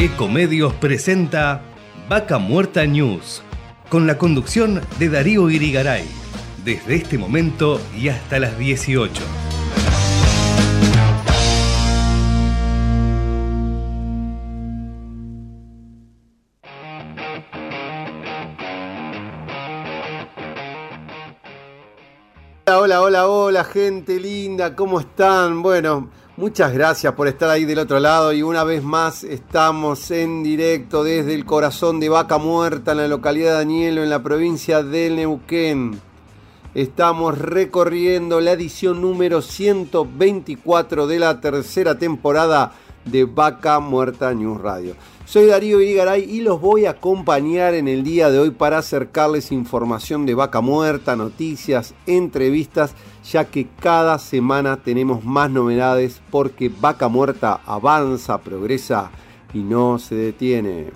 Ecomedios presenta Vaca Muerta News, con la conducción de Darío Irigaray, desde este momento y hasta las 18. Hola, hola, hola, gente linda, ¿cómo están? Bueno, Muchas gracias por estar ahí del otro lado y una vez más estamos en directo desde el corazón de Vaca Muerta en la localidad de Danielo en la provincia de Neuquén. Estamos recorriendo la edición número 124 de la tercera temporada de Vaca Muerta News Radio. Soy Darío Irigaray y los voy a acompañar en el día de hoy para acercarles información de Vaca Muerta, noticias, entrevistas ya que cada semana tenemos más novedades porque Vaca Muerta avanza, progresa y no se detiene.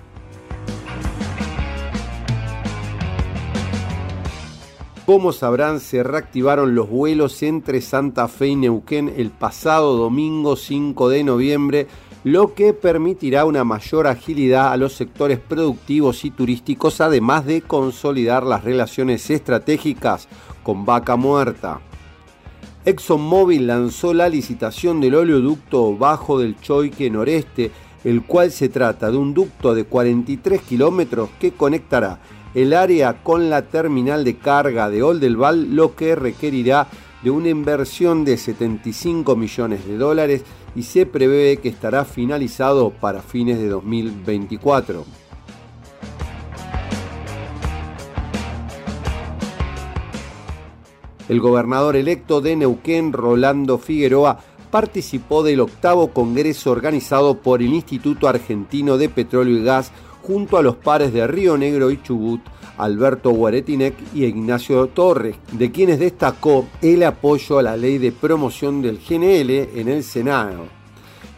Como sabrán, se reactivaron los vuelos entre Santa Fe y Neuquén el pasado domingo 5 de noviembre, lo que permitirá una mayor agilidad a los sectores productivos y turísticos, además de consolidar las relaciones estratégicas con Vaca Muerta. ExxonMobil lanzó la licitación del oleoducto bajo del Choique Noreste, el cual se trata de un ducto de 43 kilómetros que conectará el área con la terminal de carga de Oldelval, lo que requerirá de una inversión de 75 millones de dólares y se prevé que estará finalizado para fines de 2024. El gobernador electo de Neuquén, Rolando Figueroa, participó del octavo congreso organizado por el Instituto Argentino de Petróleo y Gas junto a los pares de Río Negro y Chubut, Alberto Guaretinec y Ignacio Torres, de quienes destacó el apoyo a la ley de promoción del GNL en el Senado.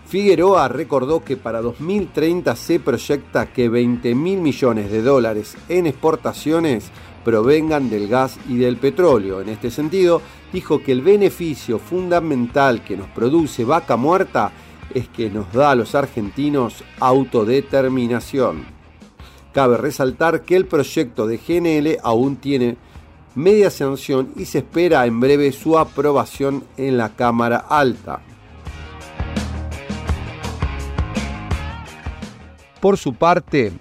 Figueroa recordó que para 2030 se proyecta que 20 mil millones de dólares en exportaciones provengan del gas y del petróleo. En este sentido, dijo que el beneficio fundamental que nos produce vaca muerta es que nos da a los argentinos autodeterminación. Cabe resaltar que el proyecto de GNL aún tiene media sanción y se espera en breve su aprobación en la Cámara Alta. Por su parte,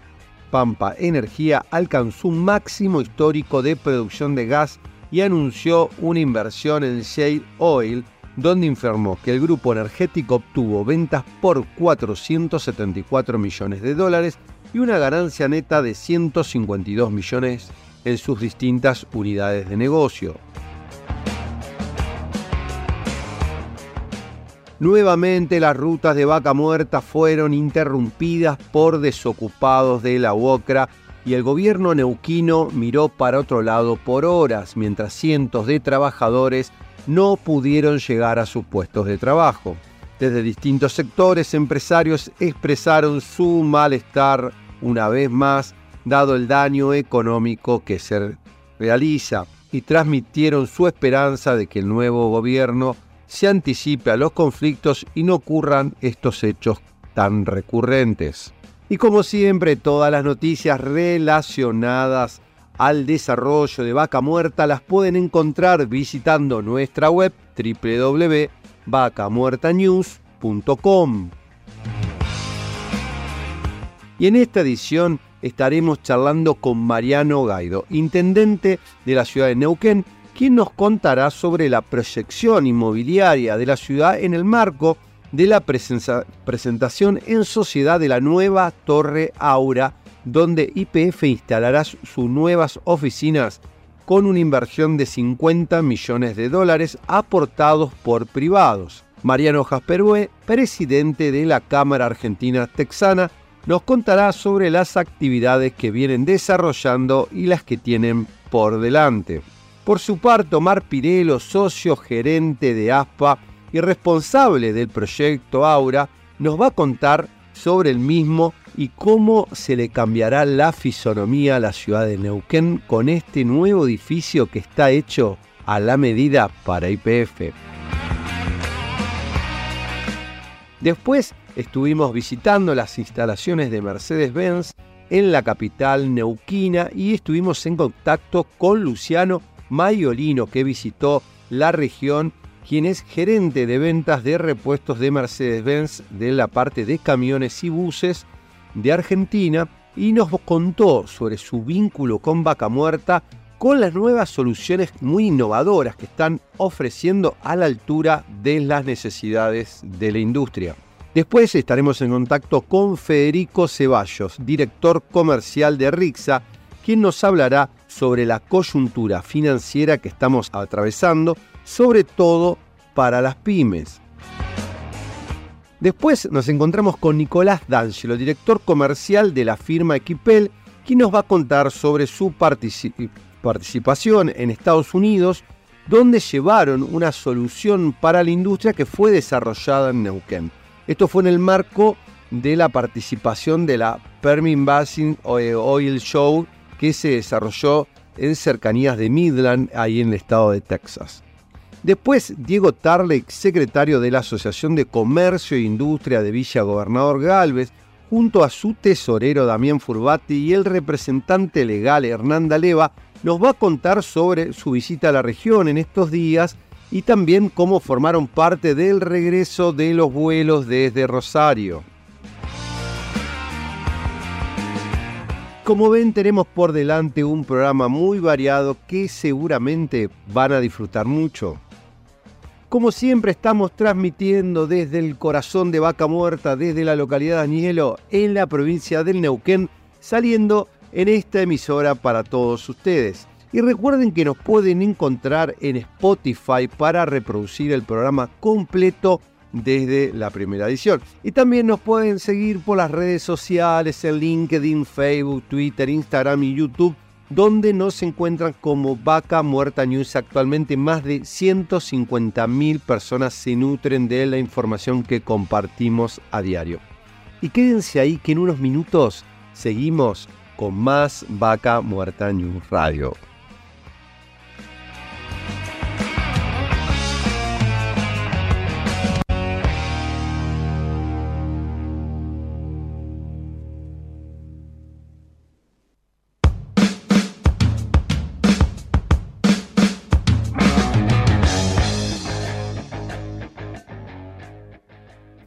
Pampa Energía alcanzó un máximo histórico de producción de gas y anunció una inversión en Shale Oil, donde informó que el grupo energético obtuvo ventas por 474 millones de dólares y una ganancia neta de 152 millones en sus distintas unidades de negocio. Nuevamente las rutas de vaca muerta fueron interrumpidas por desocupados de la UOCRA y el gobierno neuquino miró para otro lado por horas mientras cientos de trabajadores no pudieron llegar a sus puestos de trabajo. Desde distintos sectores empresarios expresaron su malestar una vez más dado el daño económico que se realiza y transmitieron su esperanza de que el nuevo gobierno se anticipe a los conflictos y no ocurran estos hechos tan recurrentes. Y como siempre, todas las noticias relacionadas al desarrollo de Vaca Muerta las pueden encontrar visitando nuestra web www.vacamuertanews.com. Y en esta edición estaremos charlando con Mariano Gaido, intendente de la ciudad de Neuquén, quien nos contará sobre la proyección inmobiliaria de la ciudad en el marco de la presentación en sociedad de la nueva Torre Aura, donde IPF instalará sus nuevas oficinas con una inversión de 50 millones de dólares aportados por privados. Mariano Jasperue, presidente de la Cámara Argentina Texana, nos contará sobre las actividades que vienen desarrollando y las que tienen por delante. Por su parte, Omar Pirelo, socio gerente de ASPA y responsable del proyecto Aura, nos va a contar sobre el mismo y cómo se le cambiará la fisonomía a la ciudad de Neuquén con este nuevo edificio que está hecho a la medida para IPF. Después estuvimos visitando las instalaciones de Mercedes-Benz en la capital neuquina y estuvimos en contacto con Luciano Maiolino que visitó la región, quien es gerente de ventas de repuestos de Mercedes-Benz de la parte de camiones y buses de Argentina y nos contó sobre su vínculo con Vaca Muerta con las nuevas soluciones muy innovadoras que están ofreciendo a la altura de las necesidades de la industria. Después estaremos en contacto con Federico Ceballos, director comercial de Rixa, quien nos hablará sobre la coyuntura financiera que estamos atravesando, sobre todo para las pymes. Después nos encontramos con Nicolás D'Angelo, director comercial de la firma Equipel, quien nos va a contar sobre su participación en Estados Unidos, donde llevaron una solución para la industria que fue desarrollada en Neuquén. Esto fue en el marco de la participación de la Permian Basin Oil Show que se desarrolló en cercanías de Midland, ahí en el estado de Texas. Después, Diego Tarlek, secretario de la Asociación de Comercio e Industria de Villa Gobernador Galvez, junto a su tesorero Damián Furbati y el representante legal Hernanda Leva, nos va a contar sobre su visita a la región en estos días y también cómo formaron parte del regreso de los vuelos desde Rosario. Como ven, tenemos por delante un programa muy variado que seguramente van a disfrutar mucho. Como siempre estamos transmitiendo desde el corazón de Vaca Muerta, desde la localidad de Anielo, en la provincia del Neuquén, saliendo en esta emisora para todos ustedes. Y recuerden que nos pueden encontrar en Spotify para reproducir el programa completo desde la primera edición. Y también nos pueden seguir por las redes sociales, en LinkedIn, Facebook, Twitter, Instagram y YouTube, donde nos encuentran como Vaca Muerta News. Actualmente más de 150.000 personas se nutren de la información que compartimos a diario. Y quédense ahí que en unos minutos seguimos con más Vaca Muerta News Radio.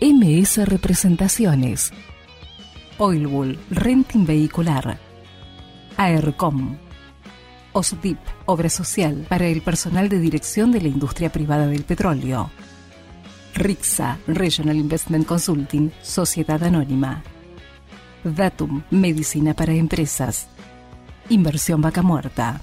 MS Representaciones. Oilbull Renting Vehicular. AERCOM. OSDIP, Obra Social para el personal de dirección de la industria privada del petróleo. RIXA, Regional Investment Consulting, Sociedad Anónima. Datum, Medicina para Empresas. Inversión Vaca Muerta.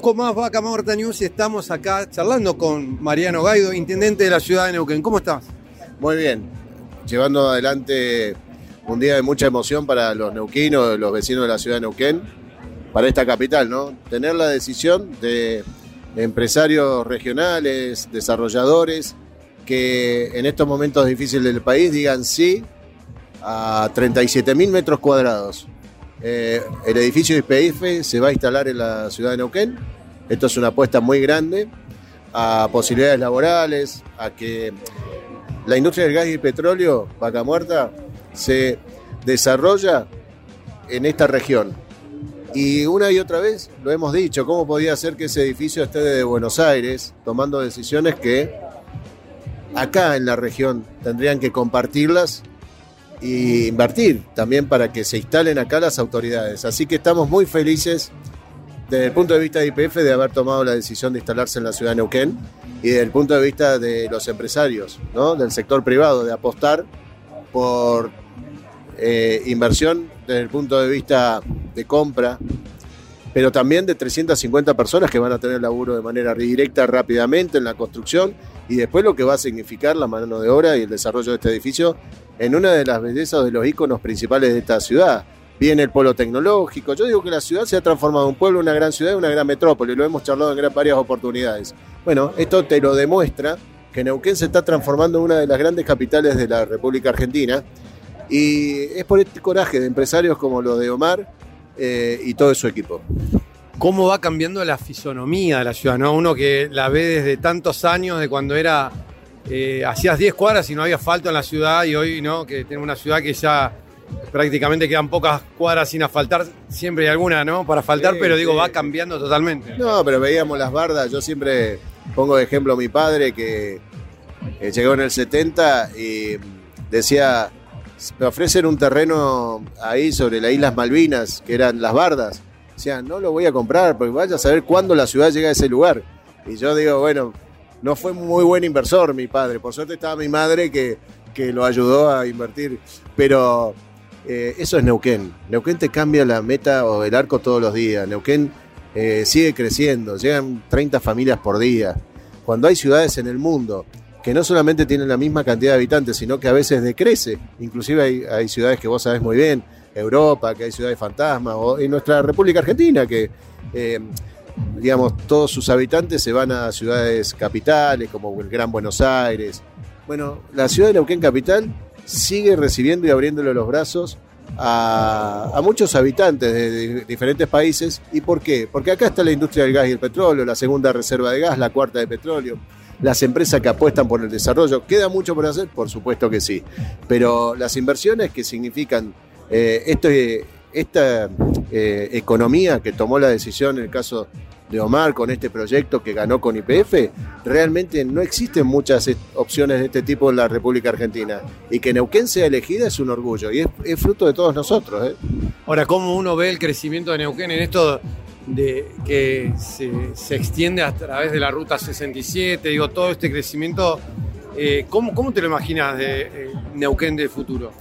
Con más Vaca Muerta News y estamos acá charlando con Mariano Gaido, intendente de la ciudad de Neuquén. ¿Cómo estás? Muy bien, llevando adelante un día de mucha emoción para los neuquinos, los vecinos de la ciudad de Neuquén, para esta capital, ¿no? Tener la decisión de empresarios regionales, desarrolladores, que en estos momentos difíciles del país digan sí a 37 mil metros cuadrados eh, el edificio de IPF se va a instalar en la ciudad de Neuquén. Esto es una apuesta muy grande a posibilidades laborales, a que la industria del gas y el petróleo, vaca muerta, se desarrolla en esta región. Y una y otra vez lo hemos dicho, ¿cómo podía ser que ese edificio esté desde Buenos Aires tomando decisiones que acá en la región tendrían que compartirlas y invertir también para que se instalen acá las autoridades. Así que estamos muy felices desde el punto de vista de IPF de haber tomado la decisión de instalarse en la ciudad de Neuquén y desde el punto de vista de los empresarios, ¿no? del sector privado, de apostar por eh, inversión desde el punto de vista de compra, pero también de 350 personas que van a tener laburo de manera directa rápidamente en la construcción y después lo que va a significar la mano de obra y el desarrollo de este edificio en una de las bellezas de los íconos principales de esta ciudad. Viene el polo tecnológico. Yo digo que la ciudad se ha transformado en un pueblo, una gran ciudad, una gran metrópoli. Lo hemos charlado en varias oportunidades. Bueno, esto te lo demuestra que Neuquén se está transformando en una de las grandes capitales de la República Argentina. Y es por este coraje de empresarios como los de Omar eh, y todo su equipo. ¿Cómo va cambiando la fisonomía de la ciudad? ¿no? Uno que la ve desde tantos años, de cuando era eh, hacías 10 cuadras y no había asfalto en la ciudad y hoy no, que tenemos una ciudad que ya prácticamente quedan pocas cuadras sin asfaltar, siempre hay alguna, ¿no? Para asfaltar, pero digo, va cambiando totalmente. No, pero veíamos las bardas, yo siempre pongo de ejemplo a mi padre que eh, llegó en el 70 y decía, me ofrecen un terreno ahí sobre las Islas Malvinas, que eran las bardas. Decía, no lo voy a comprar porque vaya a saber cuándo la ciudad llega a ese lugar. Y yo digo, bueno, no fue muy buen inversor mi padre. Por suerte estaba mi madre que, que lo ayudó a invertir. Pero eh, eso es Neuquén. Neuquén te cambia la meta o el arco todos los días. Neuquén eh, sigue creciendo. Llegan 30 familias por día. Cuando hay ciudades en el mundo que no solamente tienen la misma cantidad de habitantes, sino que a veces decrece. Inclusive hay, ciudades que vos sabés muy bien, Europa, que hay ciudades fantasmas, o en nuestra República Argentina, que eh, digamos, todos sus habitantes se van a ciudades capitales como el Gran Buenos Aires. Bueno, la ciudad de Neuquén Capital sigue recibiendo y abriéndole los brazos a, muchos habitantes de, diferentes países. ¿Y por qué? Porque acá está la industria del gas y el petróleo, la segunda reserva de gas, la cuarta de petróleo, las empresas que apuestan por el desarrollo. ¿Queda mucho por hacer? Por supuesto que sí. Pero las inversiones que significan eh, esto, esta eh, economía que tomó la decisión en el caso de Omar con este proyecto que ganó con IPF, realmente no existen muchas opciones de este tipo en la República Argentina. Y que Neuquén sea elegida es un orgullo y es, fruto de todos nosotros. ¿eh? Ahora, ¿cómo uno ve el crecimiento de Neuquén en esto de que se, extiende a través de la ruta 67? Digo, todo este crecimiento, eh, ¿cómo, ¿cómo, te lo imaginas de eh, Neuquén del futuro?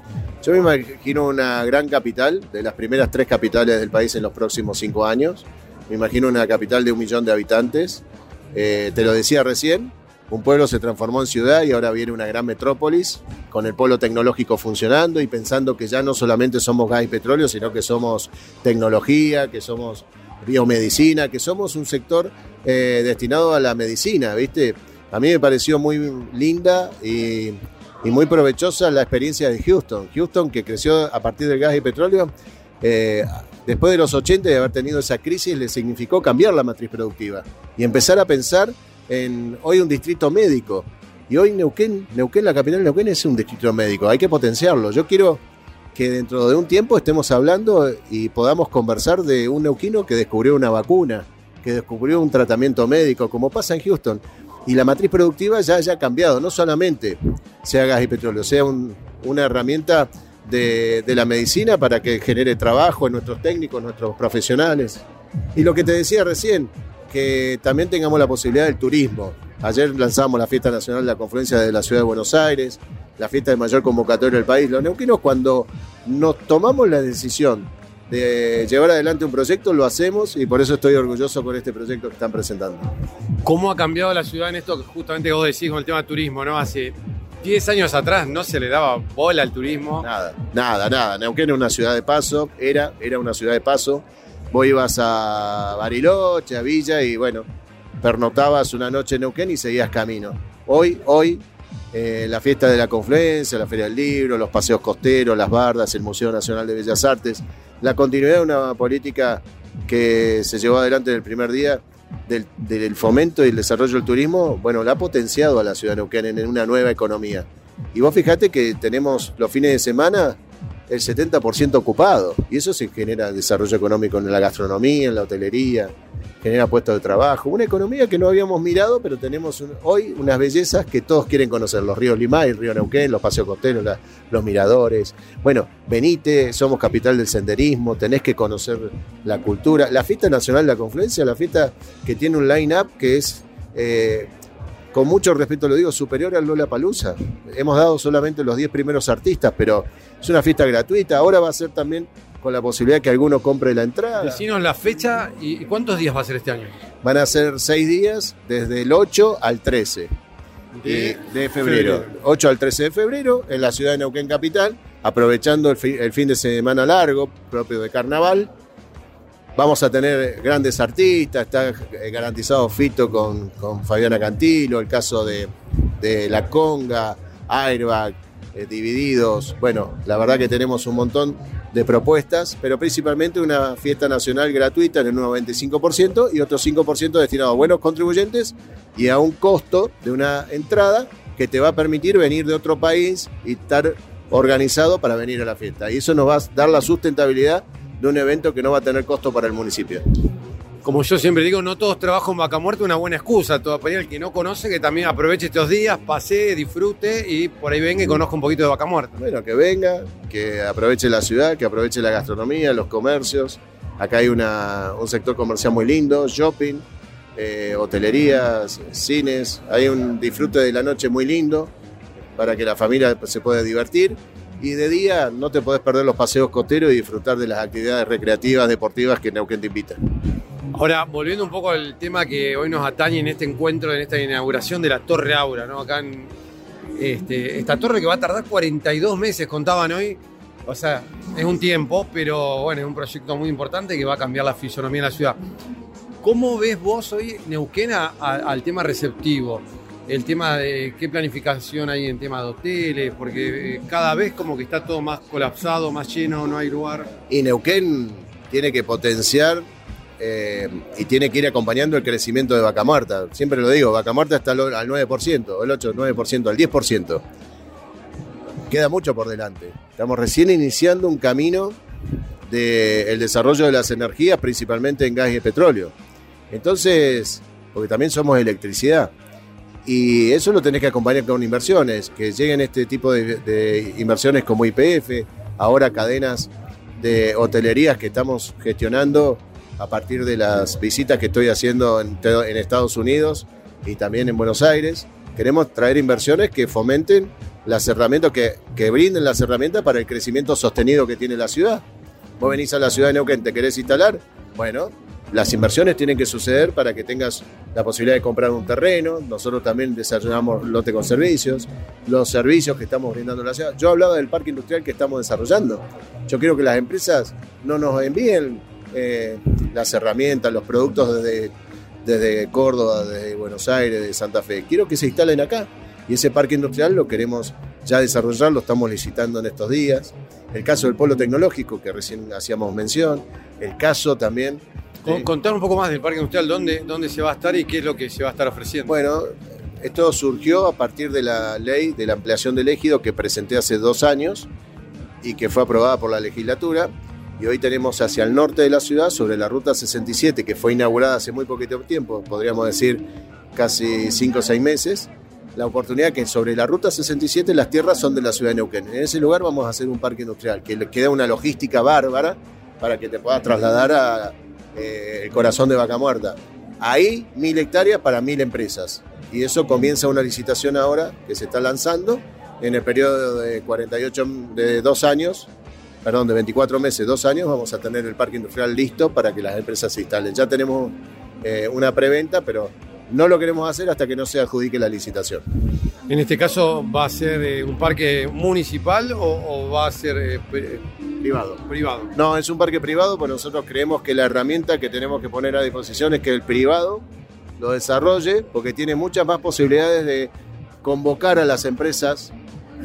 Yo me imagino una gran capital, de las primeras tres capitales del país en los próximos cinco años. Me imagino una capital de un millón de habitantes. Eh, te lo decía recién, un pueblo se transformó en ciudad y ahora viene una gran metrópolis con el polo tecnológico funcionando y pensando que ya no solamente somos gas y petróleo, sino que somos tecnología, que somos biomedicina, que somos un sector eh, destinado a la medicina, ¿viste? A mí me pareció muy linda y muy provechosa la experiencia de Houston. Houston que creció a partir del gas y petróleo, eh, después de los 80 y de haber tenido esa crisis, le significó cambiar la matriz productiva y empezar a pensar en hoy un distrito médico. Y hoy Neuquén, Neuquén, la capital de Neuquén es un distrito médico, hay que potenciarlo. Yo quiero que dentro de un tiempo estemos hablando y podamos conversar de un neuquino que descubrió una vacuna, que descubrió un tratamiento médico, como pasa en Houston y la matriz productiva ya haya cambiado, no solamente sea gas y petróleo, sea una herramienta de, la medicina para que genere trabajo en nuestros técnicos, nuestros profesionales. Y lo que te decía recién, que también tengamos la posibilidad del turismo. Ayer lanzamos la fiesta nacional de la confluencia de la ciudad de Buenos Aires, la fiesta de mayor convocatoria del país. Los neuquinos cuando nos tomamos la decisión de llevar adelante un proyecto, lo hacemos y por eso estoy orgulloso por este proyecto que están presentando. ¿Cómo ha cambiado la ciudad en esto que justamente vos decís con el tema del turismo, ¿no? Hace 10 años atrás no se le daba bola al turismo. Nada, nada, nada. Neuquén era una ciudad de paso, era, era una ciudad de paso. Vos ibas a Bariloche, a Villa y bueno, pernotabas una noche en Neuquén y seguías camino. Hoy, hoy, eh, la fiesta de la confluencia, la Feria del Libro, los paseos costeros, las bardas, el Museo Nacional de Bellas Artes, la continuidad de una política que se llevó adelante en el primer día del, fomento y el desarrollo del turismo, bueno, la ha potenciado a la ciudad de Neuquén en una nueva economía. Y vos fijate que tenemos los fines de semana el 70% ocupado, y eso se genera desarrollo económico en la gastronomía, en la hotelería, genera puestos de trabajo, una economía que no habíamos mirado, pero tenemos hoy unas bellezas que todos quieren conocer, los ríos Limay, el río Neuquén, los paseos costeros, los miradores. Bueno, venite, somos capital del senderismo, tenés que conocer la cultura. La fiesta nacional de la confluencia, la fiesta que tiene un line-up que es... Eh, con mucho respeto lo digo, superior al Lola Palusa. Hemos dado solamente los 10 primeros artistas, pero es una fiesta gratuita. Ahora va a ser también con la posibilidad que alguno compre la entrada. Decinos la fecha y cuántos días va a ser este año. Van a ser seis días, desde el 8 al 13 de, de febrero. febrero. 8 al 13 de febrero en la ciudad de Neuquén Capital, aprovechando el, fi- el fin de semana largo propio de carnaval. Vamos a tener grandes artistas, está eh, garantizado Fito con, con Fabiana Cantilo, el caso de, de La Conga, Airbag, eh, Divididos. Bueno, la verdad que tenemos un montón de propuestas, pero principalmente una fiesta nacional gratuita en el 95% y otro 5% destinado a buenos contribuyentes y a un costo de una entrada que te va a permitir venir de otro país y estar organizado para venir a la fiesta. Y eso nos va a dar la sustentabilidad de un evento que no va a tener costo para el municipio. Como yo siempre digo, no todos trabajan en Vaca Muerta, una buena excusa. Todo para el que no conoce, que también aproveche estos días, pase, disfrute y por ahí venga y conozca un poquito de Vaca Muerta. Bueno, que venga, que aproveche la ciudad, que aproveche la gastronomía, los comercios. Acá hay un sector comercial muy lindo, shopping, eh, hotelerías, cines. Hay un disfrute de la noche muy lindo para que la familia se pueda divertir. Y de día no te podés perder los paseos costeros y disfrutar de las actividades recreativas, deportivas que Neuquén te invita. Ahora, volviendo un poco al tema que hoy nos atañe en este encuentro, en esta inauguración de la Torre Aura, ¿no? Acá en este, esta torre que va a tardar 42 meses, contaban hoy. O sea, es un tiempo, pero bueno, es un proyecto muy importante que va a cambiar la fisonomía de la ciudad. ¿Cómo ves vos hoy Neuquén al tema receptivo? El tema de qué planificación hay en tema de hoteles, porque eh, cada vez como que está todo más colapsado, más lleno, no hay lugar. Y Neuquén tiene que potenciar eh, y tiene que ir acompañando el crecimiento de Vaca Muerta. Siempre lo digo, Vaca Muerta está al al 9%, el 8, 9%, al 10%. Queda mucho por delante. Estamos recién iniciando un camino del desarrollo de las energías, principalmente en gas y petróleo. Entonces, porque también somos electricidad. Y eso lo tenés que acompañar con inversiones, que lleguen este tipo de, de inversiones como IPF, ahora cadenas de hotelerías que estamos gestionando a partir de las visitas que estoy haciendo en, Estados Unidos y también en Buenos Aires. Queremos traer inversiones que fomenten las herramientas, que, que brinden las herramientas para el crecimiento sostenido que tiene la ciudad. Vos venís a la ciudad de Neuquén, te querés instalar, bueno, las inversiones tienen que suceder para que tengas la posibilidad de comprar un terreno. Nosotros también desarrollamos lote con servicios, los servicios que estamos brindando en la ciudad. Yo hablaba del parque industrial que estamos desarrollando. Yo quiero que las empresas no nos envíen eh, las herramientas, los productos desde, desde Córdoba, desde Buenos Aires, de Santa Fe. Quiero que se instalen acá. Y ese parque industrial lo queremos ya desarrollar, lo estamos licitando en estos días. El caso del polo tecnológico, que recién hacíamos mención. El caso también. Contar un poco más del parque industrial, dónde, dónde se va a estar y qué es lo que se va a estar ofreciendo. Bueno, esto surgió a partir de la ley de la ampliación del ejido que presenté hace dos años y que fue aprobada por la legislatura. Y hoy tenemos hacia el norte de la ciudad, sobre la ruta 67, que fue inaugurada hace muy poquito tiempo, podríamos decir casi cinco o seis meses, la oportunidad que sobre la ruta 67 las tierras son de la ciudad de Neuquén. En ese lugar vamos a hacer un parque industrial, que le queda una logística bárbara para que te puedas trasladar a eh, corazón de Vaca Muerta. Ahí mil hectáreas para mil empresas. Y eso comienza una licitación ahora que se está lanzando en el periodo de 48, de dos años, perdón, de 24 meses, dos años, vamos a tener el parque industrial listo para que las empresas se instalen. Ya tenemos eh, una preventa, pero no lo queremos hacer hasta que no se adjudique la licitación. En este caso, ¿va a ser eh, un parque municipal o, o va a ser eh, pri- Privado. privado? No, es un parque privado, pues nosotros creemos que la herramienta que tenemos que poner a disposición es que el privado lo desarrolle, porque tiene muchas más posibilidades de convocar a las empresas.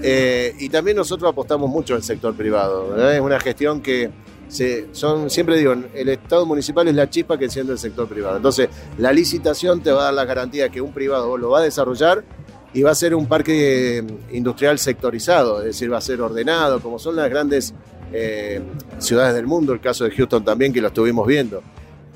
Eh, y también nosotros apostamos mucho al sector privado. Es una gestión que son, siempre digo, el Estado municipal es la chispa que enciende el sector privado. Entonces, la licitación te va a dar la garantía que un privado lo va a desarrollar y va a ser un parque eh, industrial sectorizado, es decir, va a ser ordenado, como son las grandes eh, ciudades del mundo, el caso de Houston también, que lo estuvimos viendo.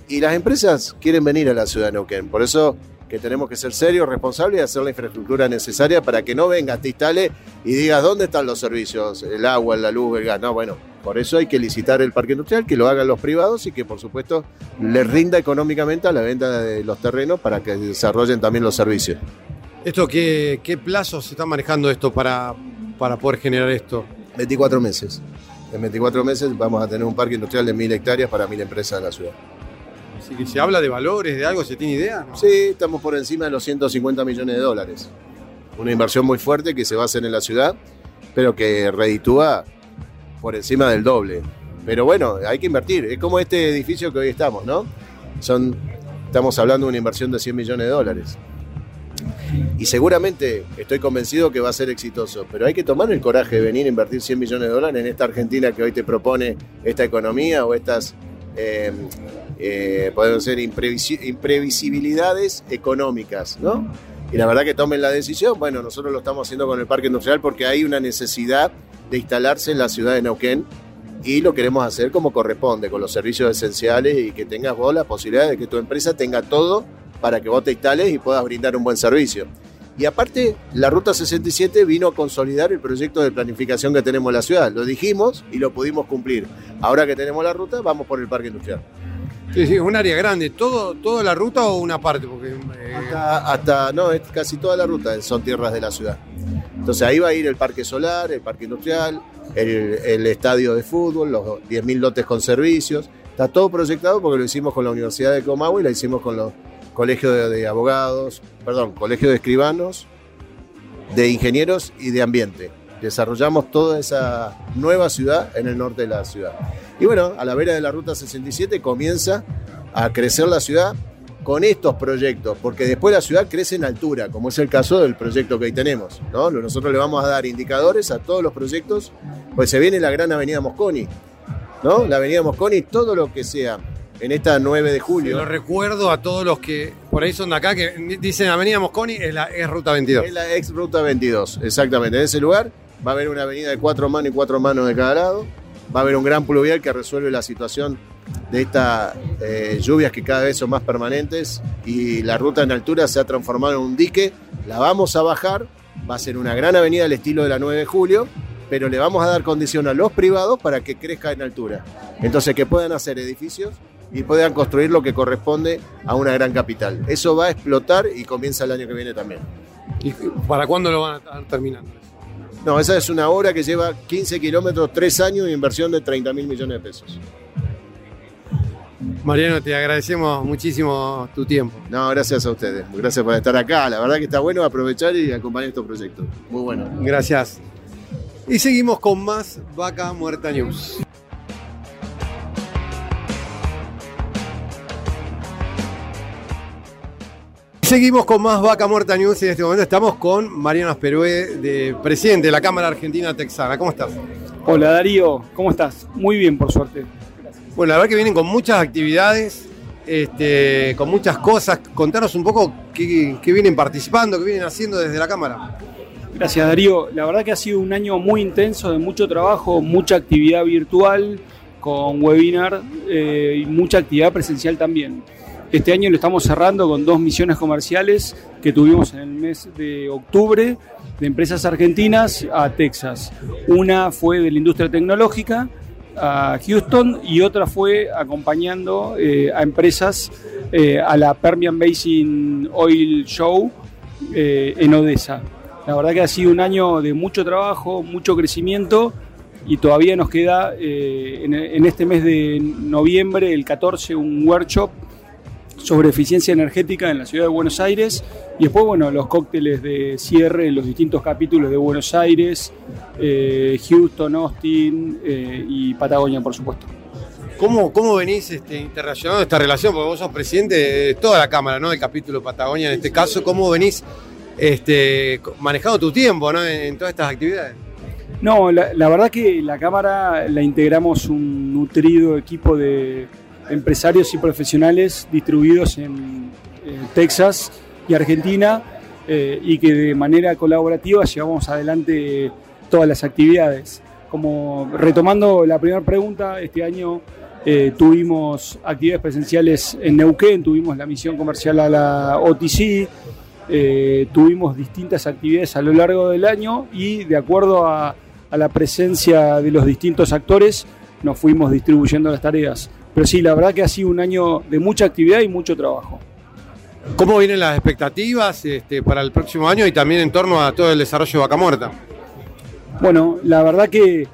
Y las empresas quieren venir a la ciudad de Neuquén, por eso que tenemos que ser serios, responsables y hacer la infraestructura necesaria para que no vengas, te instale y digas dónde están los servicios, el agua, la luz, el gas. No, bueno, por eso hay que licitar el parque industrial, que lo hagan los privados y que por supuesto les rinda económicamente a la venta de los terrenos para que desarrollen también los servicios. ¿Esto qué, qué plazos se está manejando esto para, para poder generar esto? 24 meses. En 24 meses vamos a tener un parque industrial de mil hectáreas para mil empresas de la ciudad. Así que se habla de valores, de algo, ¿se tiene idea? Sí, estamos por encima de los 150 millones de dólares. Una inversión muy fuerte que se va a hacer en la ciudad, pero que reditúa por encima del doble. Pero bueno, hay que invertir. Es como este edificio que hoy estamos, ¿no? Son, estamos hablando de una inversión de 100 millones de dólares. Y seguramente estoy convencido que va a ser exitoso, pero hay que tomar el coraje de venir a invertir 100 millones de dólares en esta Argentina que hoy te propone esta economía o estas, eh, eh, pueden ser imprevisi- imprevisibilidades económicas, ¿no? Y la verdad que tomen la decisión, bueno, nosotros lo estamos haciendo con el parque industrial porque hay una necesidad de instalarse en la ciudad de Neuquén y lo queremos hacer como corresponde, con los servicios esenciales y que tengas vos la posibilidad de que tu empresa tenga todo para que vos te instales y puedas brindar un buen servicio. Y aparte, la Ruta 67 vino a consolidar el proyecto de planificación que tenemos en la ciudad. Lo dijimos y lo pudimos cumplir. Ahora que tenemos la ruta, vamos por el parque industrial. Sí, sí, un área grande. ¿Todo, ¿Toda la ruta o una parte? Porque, eh, Hasta, no, es casi toda la ruta son tierras de la ciudad. Entonces ahí va a ir el parque solar, el parque industrial, el, el estadio de fútbol, los 10.000 lotes con servicios. Está todo proyectado porque lo hicimos con la Universidad de Comahue y lo hicimos con los colegios de, de abogados, perdón, colegios de escribanos, de ingenieros y de ambiente. Desarrollamos toda esa nueva ciudad en el norte de la ciudad. Y bueno, a la vera de la Ruta 67 comienza a crecer la ciudad con estos proyectos, porque después la ciudad crece en altura, como es el caso del proyecto que hoy tenemos. ¿no? Nosotros le vamos a dar indicadores a todos los proyectos, pues se viene la gran avenida Mosconi, ¿no? La avenida Mosconi, todo lo que sea en esta 9 de lo julio. recuerdo a todos los que por ahí son de acá, que dicen Avenida Mosconi, es, la, es Ruta 22. Es la ex Ruta 22, exactamente. En ese lugar va a haber una avenida de cuatro manos y cuatro manos de cada lado. Va a haber un gran pluvial que resuelve la situación de estas eh, lluvias que cada vez son más permanentes y la ruta en altura se ha transformado en un dique. La vamos a bajar, va a ser una gran avenida al estilo de la 9 de julio, pero le vamos a dar condición a los privados para que crezca en altura. Entonces que puedan hacer edificios y puedan construir lo que corresponde a una gran capital. Eso va a explotar y comienza el año que viene también. ¿Y para cuándo lo van a estar terminando? No, esa es una obra que lleva 15 kilómetros, 3 años y inversión de 30 mil millones de pesos. Mariano, te agradecemos muchísimo tu tiempo. No, gracias a ustedes. Gracias por estar acá. La verdad que está bueno aprovechar y acompañar estos proyectos. Muy bueno. Gracias. Y seguimos con más Vaca Muerta News. Seguimos con más Vaca Muerta News y en este momento estamos con Mariano Asperue, de presidente de la Cámara Argentina Texana. ¿Cómo estás? Hola Darío, ¿cómo estás? Muy bien, por suerte. Bueno, la verdad que vienen con muchas actividades, este, con muchas cosas. Contanos un poco qué, qué vienen participando, qué vienen haciendo desde la Cámara. Gracias Darío. La verdad que ha sido un año muy intenso, de mucho trabajo, mucha actividad virtual, con webinar eh, y mucha actividad presencial también. Este año lo estamos cerrando con dos misiones comerciales que tuvimos en el mes de octubre de empresas argentinas a Texas. Una fue de la industria tecnológica a Houston y otra fue acompañando eh, a empresas eh, a la Permian Basin Oil Show eh, en Odessa. La verdad que ha sido un año de mucho trabajo, mucho crecimiento y todavía nos queda en, en este mes de noviembre, el 14, un workshop sobre eficiencia energética en la ciudad de Buenos Aires y después, bueno, los cócteles de cierre en los distintos capítulos de Buenos Aires, eh, Houston, Austin eh, y Patagonia, por supuesto. ¿Cómo, cómo venís este, interrelacionando esta relación? Porque vos sos presidente de toda la Cámara, ¿no? Del capítulo Patagonia en este caso. ¿Cómo venís este, manejando tu tiempo ¿no? en, en todas estas actividades? No, la, la verdad que la Cámara la integramos un nutrido equipo de empresarios y profesionales distribuidos en, Texas y Argentina eh, y que de manera colaborativa llevamos adelante todas las actividades. Como retomando la primera pregunta, este año eh, tuvimos actividades presenciales en Neuquén, tuvimos la misión comercial a la OTC, eh, tuvimos distintas actividades a lo largo del año y de acuerdo a la presencia de los distintos actores nos fuimos distribuyendo las tareas. Pero sí, la verdad que ha sido un año de mucha actividad y mucho trabajo. ¿Cómo vienen las expectativas este, para el próximo año y también en torno a todo el desarrollo de Vaca Muerta? Bueno, la verdad que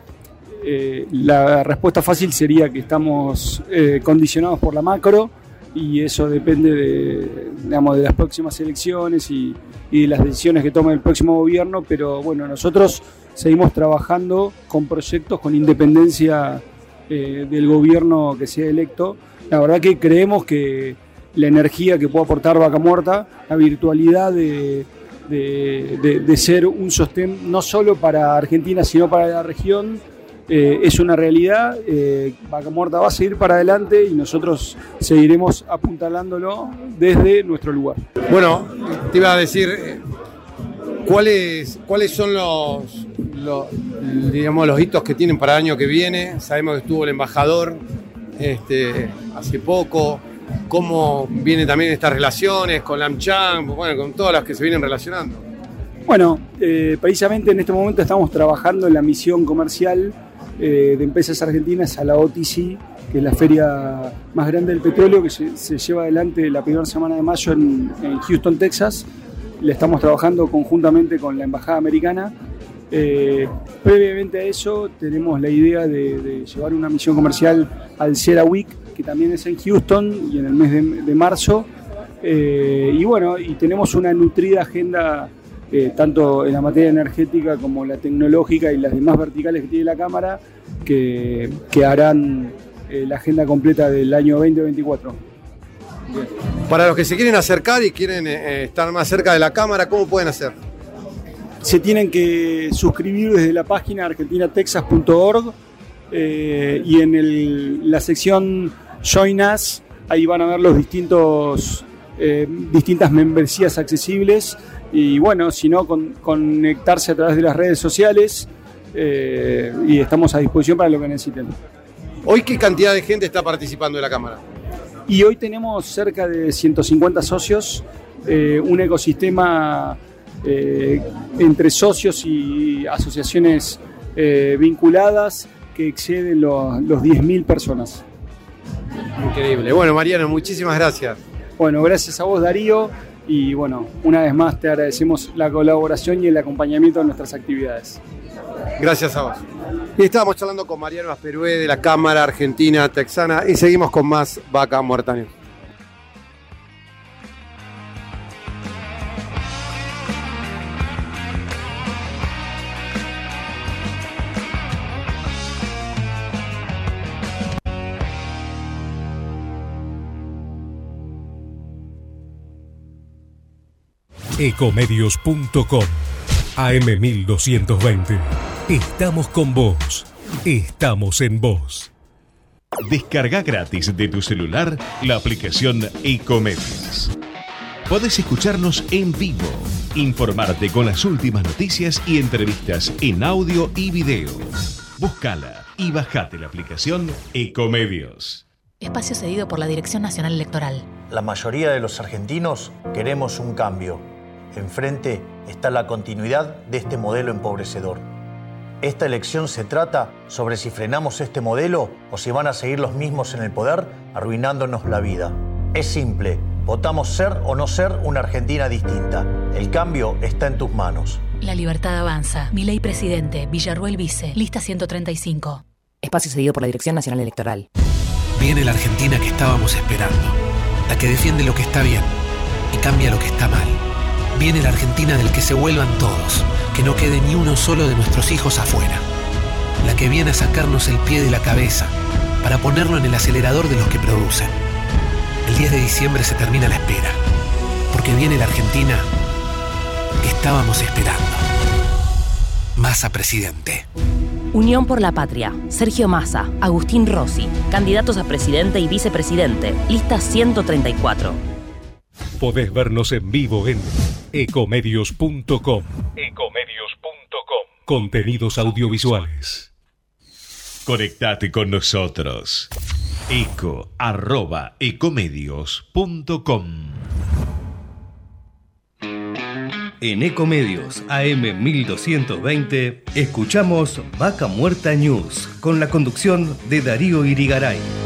eh, la respuesta fácil sería que estamos eh, condicionados por la macro y eso depende de, digamos, de las próximas elecciones y, de las decisiones que tome el próximo gobierno, pero bueno, nosotros seguimos trabajando con proyectos con independencia eh, del gobierno que sea electo. La verdad que creemos que la energía que puede aportar Vaca Muerta, la virtualidad de, de ser un sostén no solo para Argentina, sino para la región, eh, es una realidad, eh, Vaca Muerta va a seguir para adelante y nosotros seguiremos apuntalándolo desde nuestro lugar. Bueno, te iba a decir, ¿cuáles, cuáles son los, digamos, los hitos que tienen para el año que viene? Sabemos que estuvo el embajador este, hace poco. ¿Cómo vienen también estas relaciones con la bueno, con todas las que se vienen relacionando? Bueno, precisamente en este momento estamos trabajando en la misión comercial eh, de empresas argentinas a la OTC, que es la feria más grande del petróleo que se, lleva adelante la primera semana de mayo en, Houston, Texas. Le estamos trabajando conjuntamente con la Embajada Americana. Eh, previamente a eso tenemos la idea de, llevar una misión comercial al Sierra Week, que también es en Houston y en el mes de, marzo. Eh, y bueno, y tenemos una nutrida agenda eh, tanto en la materia energética como la tecnológica y las demás verticales que tiene la Cámara, que, harán eh, la agenda completa del año 2024. Para los que se quieren acercar y quieren eh, estar más cerca de la Cámara, ¿cómo pueden hacer? Se tienen que suscribir desde la página argentinatexas.org y en la sección Join Us, ahí van a ver los distintos distintas membresías accesibles y bueno, si no, conectarse a través de las redes sociales eh, y estamos a disposición para lo que necesiten. ¿Hoy qué cantidad de gente está participando de la Cámara? Y hoy tenemos cerca de 150 socios, eh, un ecosistema eh, entre socios y asociaciones vinculadas que exceden los, los 10.000 personas. Increíble. Bueno, Mariano, muchísimas gracias. Bueno, gracias a vos, Darío. Y bueno, una vez más te agradecemos la colaboración y el acompañamiento de nuestras actividades. Gracias a vos. Y estábamos charlando con Mariano Asperue de la Cámara Argentina Texana y seguimos con más Vaca Muerta Ecomedios.com AM1220. Estamos con vos. Estamos en vos. Descarga gratis de tu celular la aplicación Ecomedios. Podés escucharnos en vivo, informarte con las últimas noticias y entrevistas en audio y video. Búscala y bajate la aplicación Ecomedios. Espacio cedido por la Dirección Nacional Electoral. La mayoría de los argentinos queremos un cambio Enfrente está la continuidad de este modelo empobrecedor. Esta elección se trata sobre si frenamos este modelo o si van a seguir los mismos en el poder arruinándonos la vida. Es simple, votamos ser o no ser una Argentina distinta. El cambio está en tus manos. La libertad avanza. Mi ley presidente, Villarruel Vice, lista 135. Espacio cedido por la Dirección Nacional Electoral. Viene la Argentina que estábamos esperando. La que defiende lo que está bien y cambia lo que está mal Viene la Argentina del que se vuelvan todos, que no quede ni uno solo de nuestros hijos afuera. La que viene a sacarnos el pie de la cabeza para ponerlo en el acelerador de los que producen. El 10 de diciembre se termina la espera, porque viene la Argentina que estábamos esperando. Massa presidente. Unión por la Patria. Sergio Massa, Agustín Rossi, candidatos a presidente y vicepresidente. Lista 134. Podés vernos en vivo en ecomedios.com. Ecomedios.com. Contenidos audiovisuales. Conectate con nosotros. Eco En Ecomedios AM 1220 escuchamos Vaca Muerta News con la conducción de Darío Irigaray.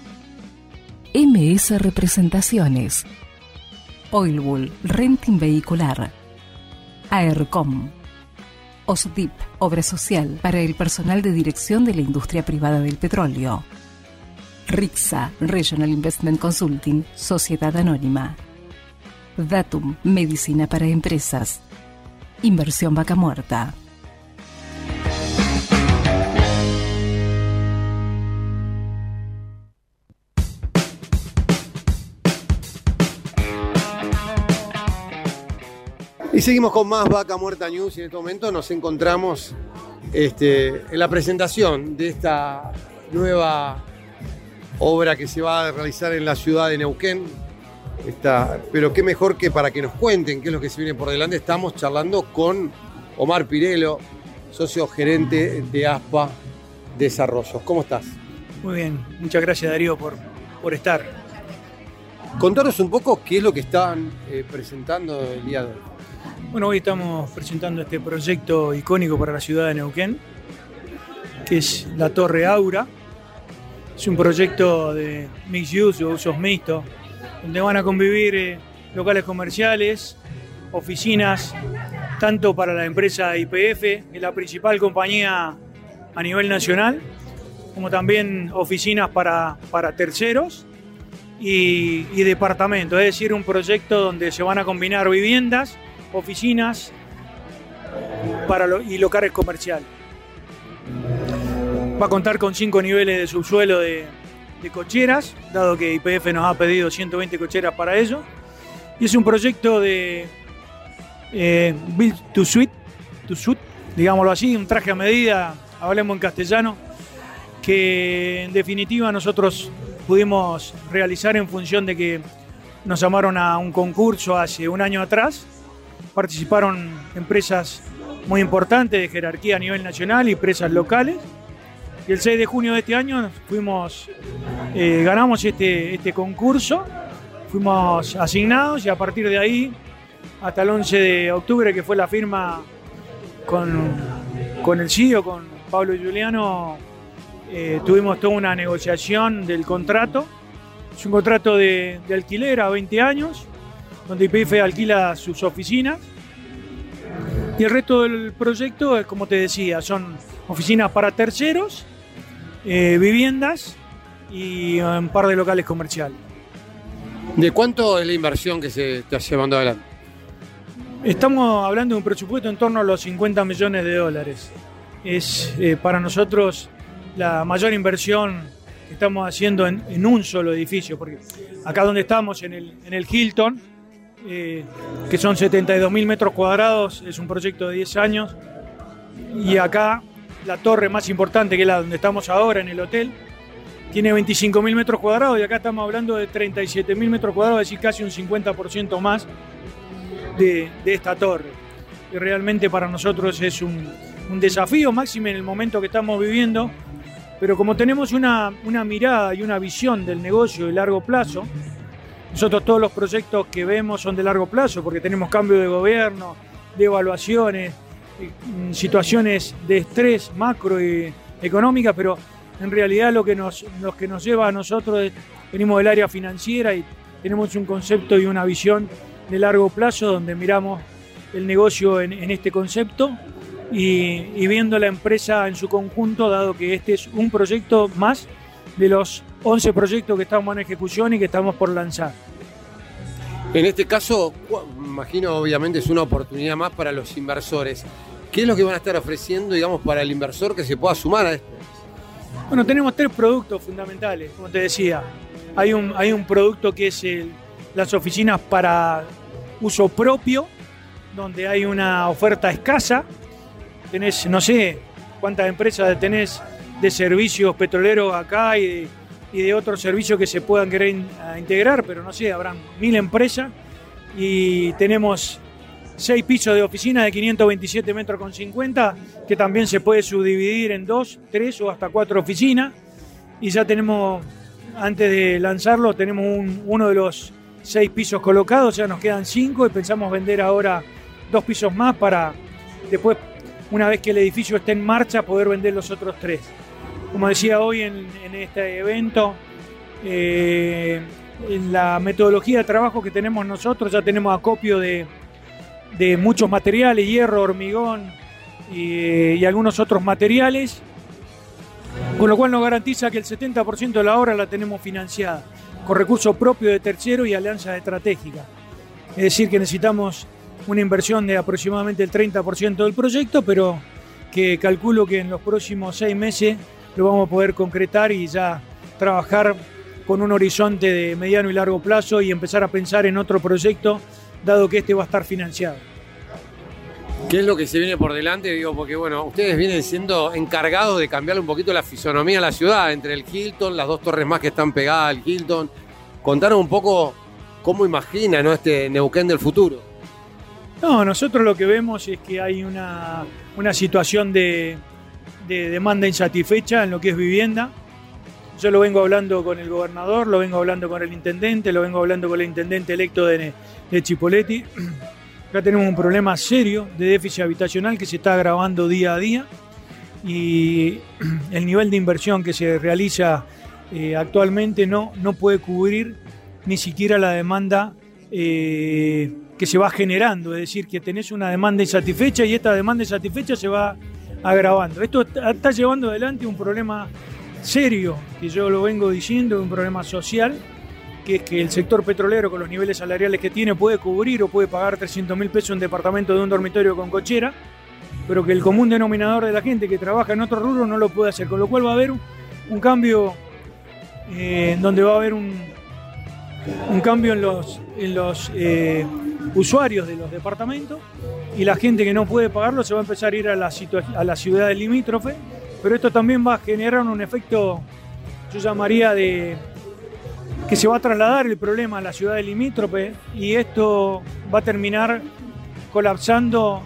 MS Representaciones. Oilbull, Renting Vehicular. AERCOM. OSDIP, Obra Social para el personal de dirección de la industria privada del petróleo. RIXA, Regional Investment Consulting, Sociedad Anónima. Datum, Medicina para Empresas. Inversión Vaca Muerta. Y seguimos con más Vaca Muerta News y en este momento nos encontramos este, en la presentación de esta nueva obra que se va a realizar en la ciudad de Neuquén. Está, pero qué mejor que para que nos cuenten qué es lo que se viene por delante. Estamos charlando con Omar Pirelo, socio gerente de ASPA Desarrollos. ¿Cómo estás? Muy bien, muchas gracias Darío por, por estar. Contanos un poco qué es lo que están eh, presentando el día de hoy. Bueno, hoy estamos presentando este proyecto icónico para la ciudad de Neuquén, que es la Torre Aura. Es un proyecto de mixed use o usos mixtos, donde van a convivir eh, locales comerciales, oficinas, tanto para la empresa IPF, que es la principal compañía a nivel nacional, como también oficinas para, terceros y, y departamentos. Es decir, un proyecto donde se van a combinar viviendas, oficinas para y locales comerciales. Va a contar con cinco niveles de subsuelo de, de cocheras, dado que IPF nos ha pedido 120 cocheras para ello. Y es un proyecto de eh, Build to Suit, to suit, digámoslo así, un traje a medida, hablemos en castellano, que en definitiva nosotros pudimos realizar en función de que nos llamaron a un concurso hace un año atrás. Participaron empresas muy importantes de jerarquía a nivel nacional y empresas locales. Y el 6 de junio de este año fuimos, eh, ganamos este, este concurso, fuimos asignados y a partir de ahí, hasta el 11 de octubre, que fue la firma con, con el CEO, con Pablo Giuliano, eh, tuvimos toda una negociación del contrato. Es un contrato de, de alquiler a 20 años, donde IPF alquila sus oficinas. Y el resto del proyecto, es como te decía, son oficinas para terceros, eh, viviendas y un par de locales comerciales. ¿De cuánto es la inversión que se está llevando adelante? Estamos hablando de un presupuesto en torno a los 50 millones de dólares. Es eh, para nosotros la mayor inversión que estamos haciendo en, en un solo edificio, porque acá donde estamos, en el, en el Hilton, eh, que son 72 mil metros cuadrados, es un proyecto de 10 años, y acá la torre más importante, que es la donde estamos ahora, en el hotel, tiene 25 mil metros cuadrados, y acá estamos hablando de 37 mil metros cuadrados, es decir, casi un 50% más de, de esta torre. Y realmente para nosotros es un, un desafío máximo en el momento que estamos viviendo, pero como tenemos una, una mirada y una visión del negocio de largo plazo, nosotros todos los proyectos que vemos son de largo plazo porque tenemos cambio de gobierno, de evaluaciones, eh, mm, situaciones de estrés macro y pero en realidad lo que nos, lo que nos lleva a nosotros es, venimos del área financiera y tenemos un concepto y una visión de largo plazo donde miramos el negocio en, en este concepto y, y viendo la empresa en su conjunto, dado que este es un proyecto más de los 11 proyectos que estamos en ejecución y que estamos por lanzar. En este caso, imagino obviamente es una oportunidad más para los inversores. ¿Qué es lo que van a estar ofreciendo, digamos, para el inversor que se pueda sumar a esto? Bueno, tenemos tres productos fundamentales, como te decía. Hay un, hay un producto que es el- las oficinas para uso propio, donde hay una oferta escasa. Tenés, no sé cuántas empresas tenés de servicios petroleros acá y de, y de otros servicios que se puedan querer integrar, pero no sé, habrán mil empresas y tenemos seis pisos de oficina de 527 metros con 50, que también se puede subdividir en dos, tres o hasta cuatro oficinas. Y ya tenemos, antes de lanzarlo, tenemos un- uno de los seis pisos colocados, ya nos quedan cinco y pensamos vender ahora dos pisos más para después, una vez que el edificio esté en marcha, poder vender los otros tres. Como decía hoy en, este evento, eh, la metodología de trabajo que tenemos nosotros, ya tenemos acopio de, muchos materiales, hierro, hormigón y, algunos otros materiales, con lo cual nos garantiza que el 70% de la obra la tenemos financiada, con recursos propios de terceros y alianzas estratégicas. Es decir, que necesitamos una inversión de aproximadamente el 30% del proyecto, pero que calculo que en los próximos seis meses lo vamos a poder concretar y ya trabajar con un horizonte de mediano y largo plazo y empezar a pensar en otro proyecto, dado que este va a estar financiado. ¿Qué es lo que se viene por delante? Digo, porque bueno, ustedes vienen siendo encargados de cambiarle un poquito la fisonomía a la ciudad, entre el Hilton, las dos torres más que están pegadas al Hilton. Contaron un poco cómo imagina ¿no? este Neuquén del futuro. No, nosotros lo que vemos es que hay una, una situación de, de demanda insatisfecha en lo que es vivienda. Yo lo vengo hablando con el gobernador, lo vengo hablando con el intendente, lo vengo hablando con el intendente electo de, de Chipoletti. Acá tenemos un problema serio de déficit habitacional que se está agravando día a día y el nivel de inversión que se realiza eh, actualmente no, no puede cubrir ni siquiera la demanda eh, que se va generando, es decir, que tenés una demanda insatisfecha y esta demanda insatisfecha se va agravando. Esto está, llevando adelante un problema serio, que yo lo vengo diciendo, un problema social, que es que el sector petrolero con los niveles salariales que tiene puede cubrir o puede pagar 300 mil pesos un departamento de un dormitorio con cochera, pero que el común denominador de la gente que trabaja en otro rubro no lo puede hacer, con lo cual va a haber un, un cambio eh, donde va a haber un, un cambio en los, en los eh, usuarios de los departamentos y la gente que no puede pagarlo se va a empezar a ir a la, a la ciudad del limítrofe, pero esto también va a generar un efecto, yo llamaría de que se va a trasladar el problema a la ciudad del limítrofe y esto va a terminar colapsando,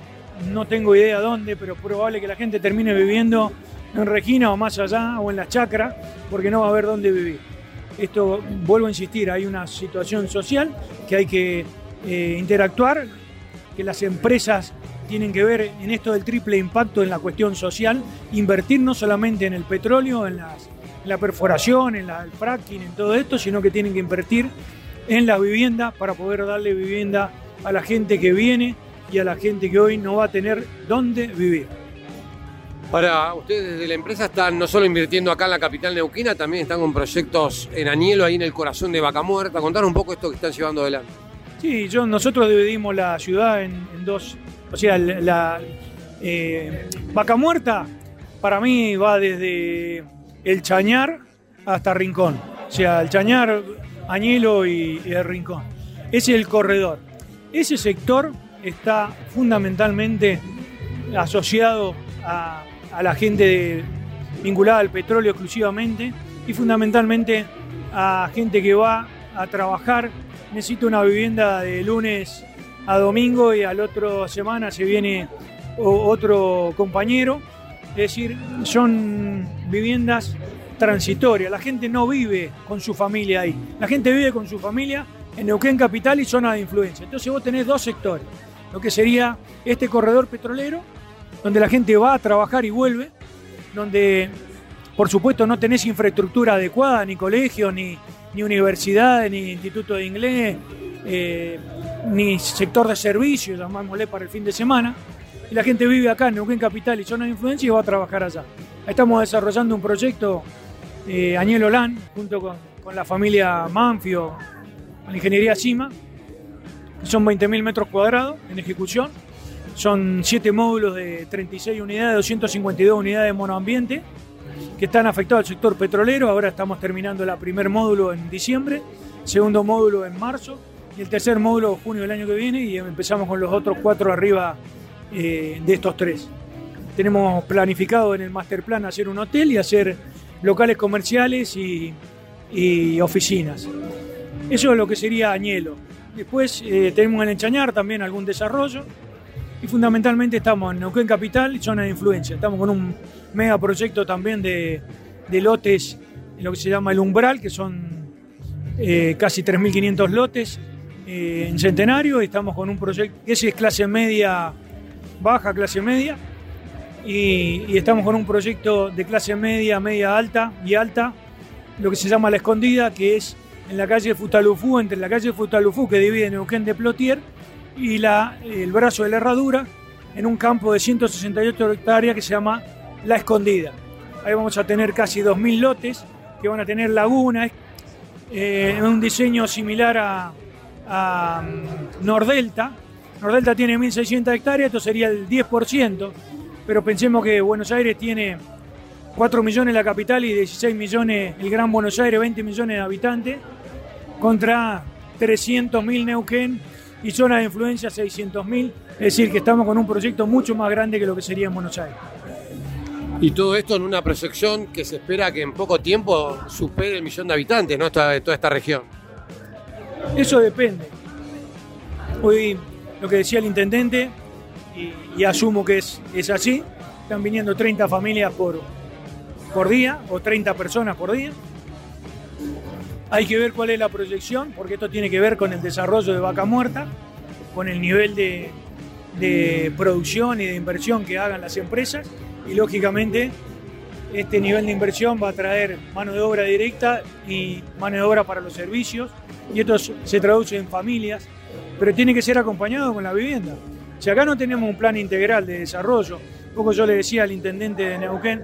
no tengo idea dónde, pero probable que la gente termine viviendo en Regina o más allá o en la chacra porque no va a haber dónde vivir. Esto, vuelvo a insistir, hay una situación social que hay que eh, interactuar, que las empresas tienen que ver en esto del triple impacto en la cuestión social, invertir no solamente en el petróleo, en, la perforación, en el fracking, en todo esto, sino que tienen que invertir en la vivienda para poder darle vivienda a la gente que viene y a la gente que hoy no va a tener dónde vivir. Para ustedes desde la empresa están no solo invirtiendo acá en la capital neuquina, también están con proyectos en Añelo, ahí en el corazón de Vaca Muerta. Contaron un poco esto que están llevando adelante. Sí, yo, nosotros dividimos la ciudad en, dos. O sea, la, eh, Vaca Muerta para mí va desde el Chañar hasta Rincón. O sea, el Chañar, Añelo y, el Rincón. Ese es el corredor. Ese sector está fundamentalmente asociado a, la gente vinculada al petróleo exclusivamente y fundamentalmente a gente que va a trabajar, necesita una vivienda de lunes a domingo y al otro semana se viene otro compañero. Es decir, son viviendas transitorias. La gente no vive con su familia ahí. La gente vive con su familia en Neuquén Capital y zona de influencia. Entonces vos tenés dos sectores. Lo que sería este corredor petrolero, donde la gente va a trabajar y vuelve, donde por supuesto no tenés infraestructura adecuada, ni colegio, ni, ni universidad, ni instituto de inglés, eh, ni sector de servicios, llamámosle para el fin de semana. Y la gente vive acá en Neuquén Capital y zona de influencia y va a trabajar allá. Estamos desarrollando un proyecto, eh, Añelo LAN, junto con, con la familia Manfio, con la ingeniería CIMA, son 20.000 metros cuadrados en ejecución. Son 7 módulos de 36 unidades, 252 unidades de monoambiente que están afectados al sector petrolero. Ahora estamos terminando el primer módulo en diciembre, segundo módulo en marzo y el tercer módulo junio del año que viene y empezamos con los otros cuatro arriba eh, de estos tres. Tenemos planificado en el master plan hacer un hotel y hacer locales comerciales y, oficinas. Eso es lo que sería Añelo. Después eh, tenemos en Enchañar también algún desarrollo y fundamentalmente estamos en Neuquén Capital y zona de influencia. Estamos con un mega proyecto también de, de lotes lo que se llama el umbral, que son eh, casi 3.500 lotes eh, en Centenario. Estamos con un proyecto, ese es clase media, baja clase media. Y, y estamos con un proyecto de clase media, media alta y alta, lo que se llama La Escondida, que es en la calle Futalufú, entre la calle Futalufú, que divide Neuquén de Plotier, y la, el brazo de la herradura, en un campo de 168 hectáreas que se llama La Escondida. Ahí vamos a tener casi 2.000 lotes que van a tener lagunas, eh, un diseño similar a, a mm, Nordelta. Nordelta tiene 1.600 hectáreas, esto sería el 10%, pero pensemos que Buenos Aires tiene 4 millones la capital y 16 millones el Gran Buenos Aires, 20 millones de habitantes, contra 300.000 Neuquén y zona de influencia 600.000. Es decir, que estamos con un proyecto mucho más grande que lo que sería en Buenos Aires. Y todo esto en una proyección que se espera que en poco tiempo supere el millón de habitantes, ¿no? Toda, toda esta región. Eso depende. Hoy, lo que decía el intendente, y, asumo que es, es así, están viniendo 30 familias por, por día o 30 personas por día. Hay que ver cuál es la proyección, porque esto tiene que ver con el desarrollo de vaca muerta, con el nivel de, de producción y de inversión que hagan las empresas y lógicamente este nivel de inversión va a traer mano de obra directa y mano de obra para los servicios y esto se traduce en familias, pero tiene que ser acompañado con la vivienda. Si acá no tenemos un plan integral de desarrollo, poco yo le decía al intendente de Neuquén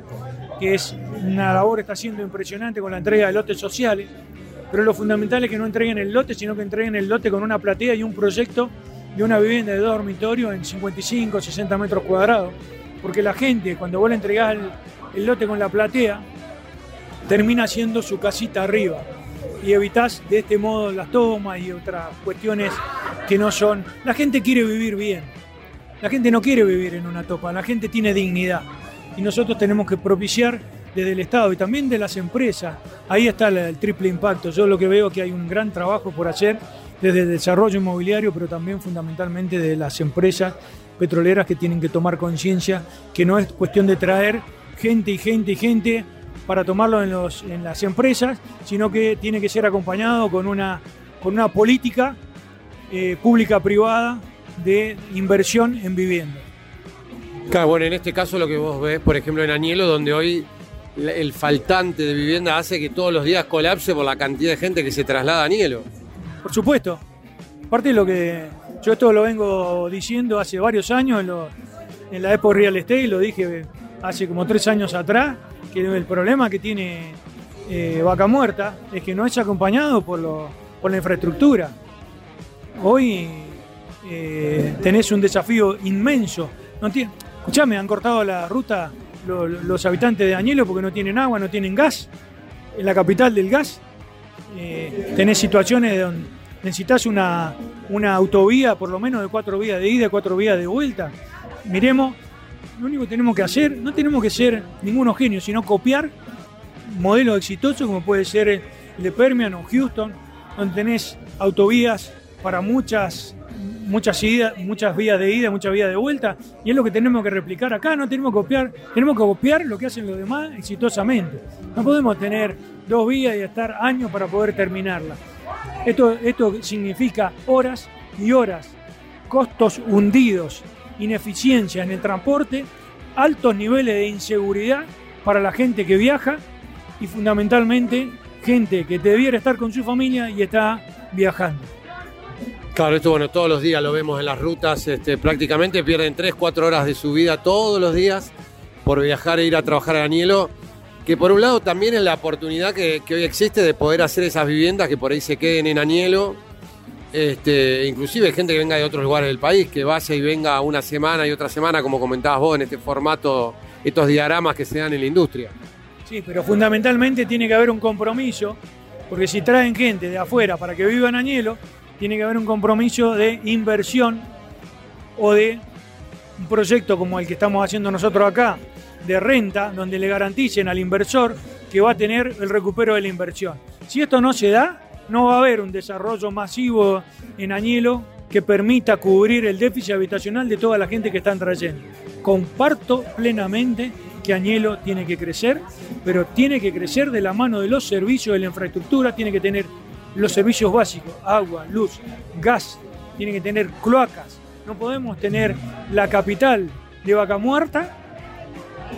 que es una labor está siendo impresionante con la entrega de lotes sociales, pero lo fundamental es que no entreguen el lote, sino que entreguen el lote con una platea y un proyecto de una vivienda de dos dormitorios en 55, 60 metros cuadrados. Porque la gente, cuando vos le entregás el, lote con la platea, termina haciendo su casita arriba. Y evitás de este modo las tomas y otras cuestiones que no son. La gente quiere vivir bien. La gente no quiere vivir en una topa, la gente tiene dignidad. Y nosotros tenemos que propiciar desde el Estado y también de las empresas. Ahí está el triple impacto. Yo lo que veo es que hay un gran trabajo por hacer desde el desarrollo inmobiliario, pero también fundamentalmente de las empresas petroleras que tienen que tomar conciencia que no es cuestión de traer gente y gente y gente para tomarlo en, los, en las empresas, sino que tiene que ser acompañado con una, con una política eh, pública-privada de inversión en vivienda. Claro, bueno, en este caso lo que vos ves, por ejemplo, en Añelo, donde hoy el faltante de vivienda hace que todos los días colapse por la cantidad de gente que se traslada a Añelo. Por supuesto. Aparte de lo que yo esto lo vengo diciendo hace varios años en, lo, la Expo Real Estate, lo dije hace como tres años atrás, que el problema que tiene eh, Vaca Muerta es que no es acompañado por, la infraestructura. Hoy eh, tenés un desafío inmenso. No escuchame, han cortado la ruta lo, los habitantes de Añelo porque no tienen agua, no tienen gas. En la capital del gas eh, tenés situaciones donde necesitas una, una autovía por lo menos de cuatro vías de ida, cuatro vías de vuelta. Miremos, lo único que tenemos que hacer, no tenemos que ser ninguno genio, sino copiar modelos exitosos como puede ser el de Permian o Houston, donde tenés autovías para muchas muchas idas, muchas vías de ida, muchas vías de vuelta, y es lo que tenemos que replicar acá, no tenemos que copiar, tenemos que copiar lo que hacen los demás exitosamente. No podemos tener dos vías y estar años para poder terminarla. Esto, esto significa horas y horas, costos hundidos, ineficiencia en el transporte, altos niveles de inseguridad para la gente que viaja y fundamentalmente gente que debiera estar con su familia y está viajando. Claro, esto bueno, todos los días lo vemos en las rutas, este, prácticamente pierden 3, 4 horas de su vida todos los días por viajar e ir a trabajar a Anielo, que por un lado también es la oportunidad que, hoy existe de poder hacer esas viviendas que por ahí se queden en Anielo, este, inclusive gente que venga de otros lugares del país, que vaya y venga una semana y otra semana, como comentabas vos, en este formato, estos diagramas que se dan en la industria. Sí, pero fundamentalmente tiene que haber un compromiso, porque si traen gente de afuera para que viva en Añelo, tiene que haber un compromiso de inversión o de un proyecto como el que estamos haciendo nosotros acá, de renta, donde le garanticen al inversor que va a tener el recupero de la inversión. Si esto no se da, no va a haber un desarrollo masivo en Añelo que permita cubrir el déficit habitacional de toda la gente que están trayendo. Comparto plenamente que Añelo tiene que crecer, pero tiene que crecer de la mano de los servicios, de la infraestructura, tiene que tener los servicios básicos, agua, luz, gas, tiene que tener cloacas. No podemos tener la capital de Vaca Muerta,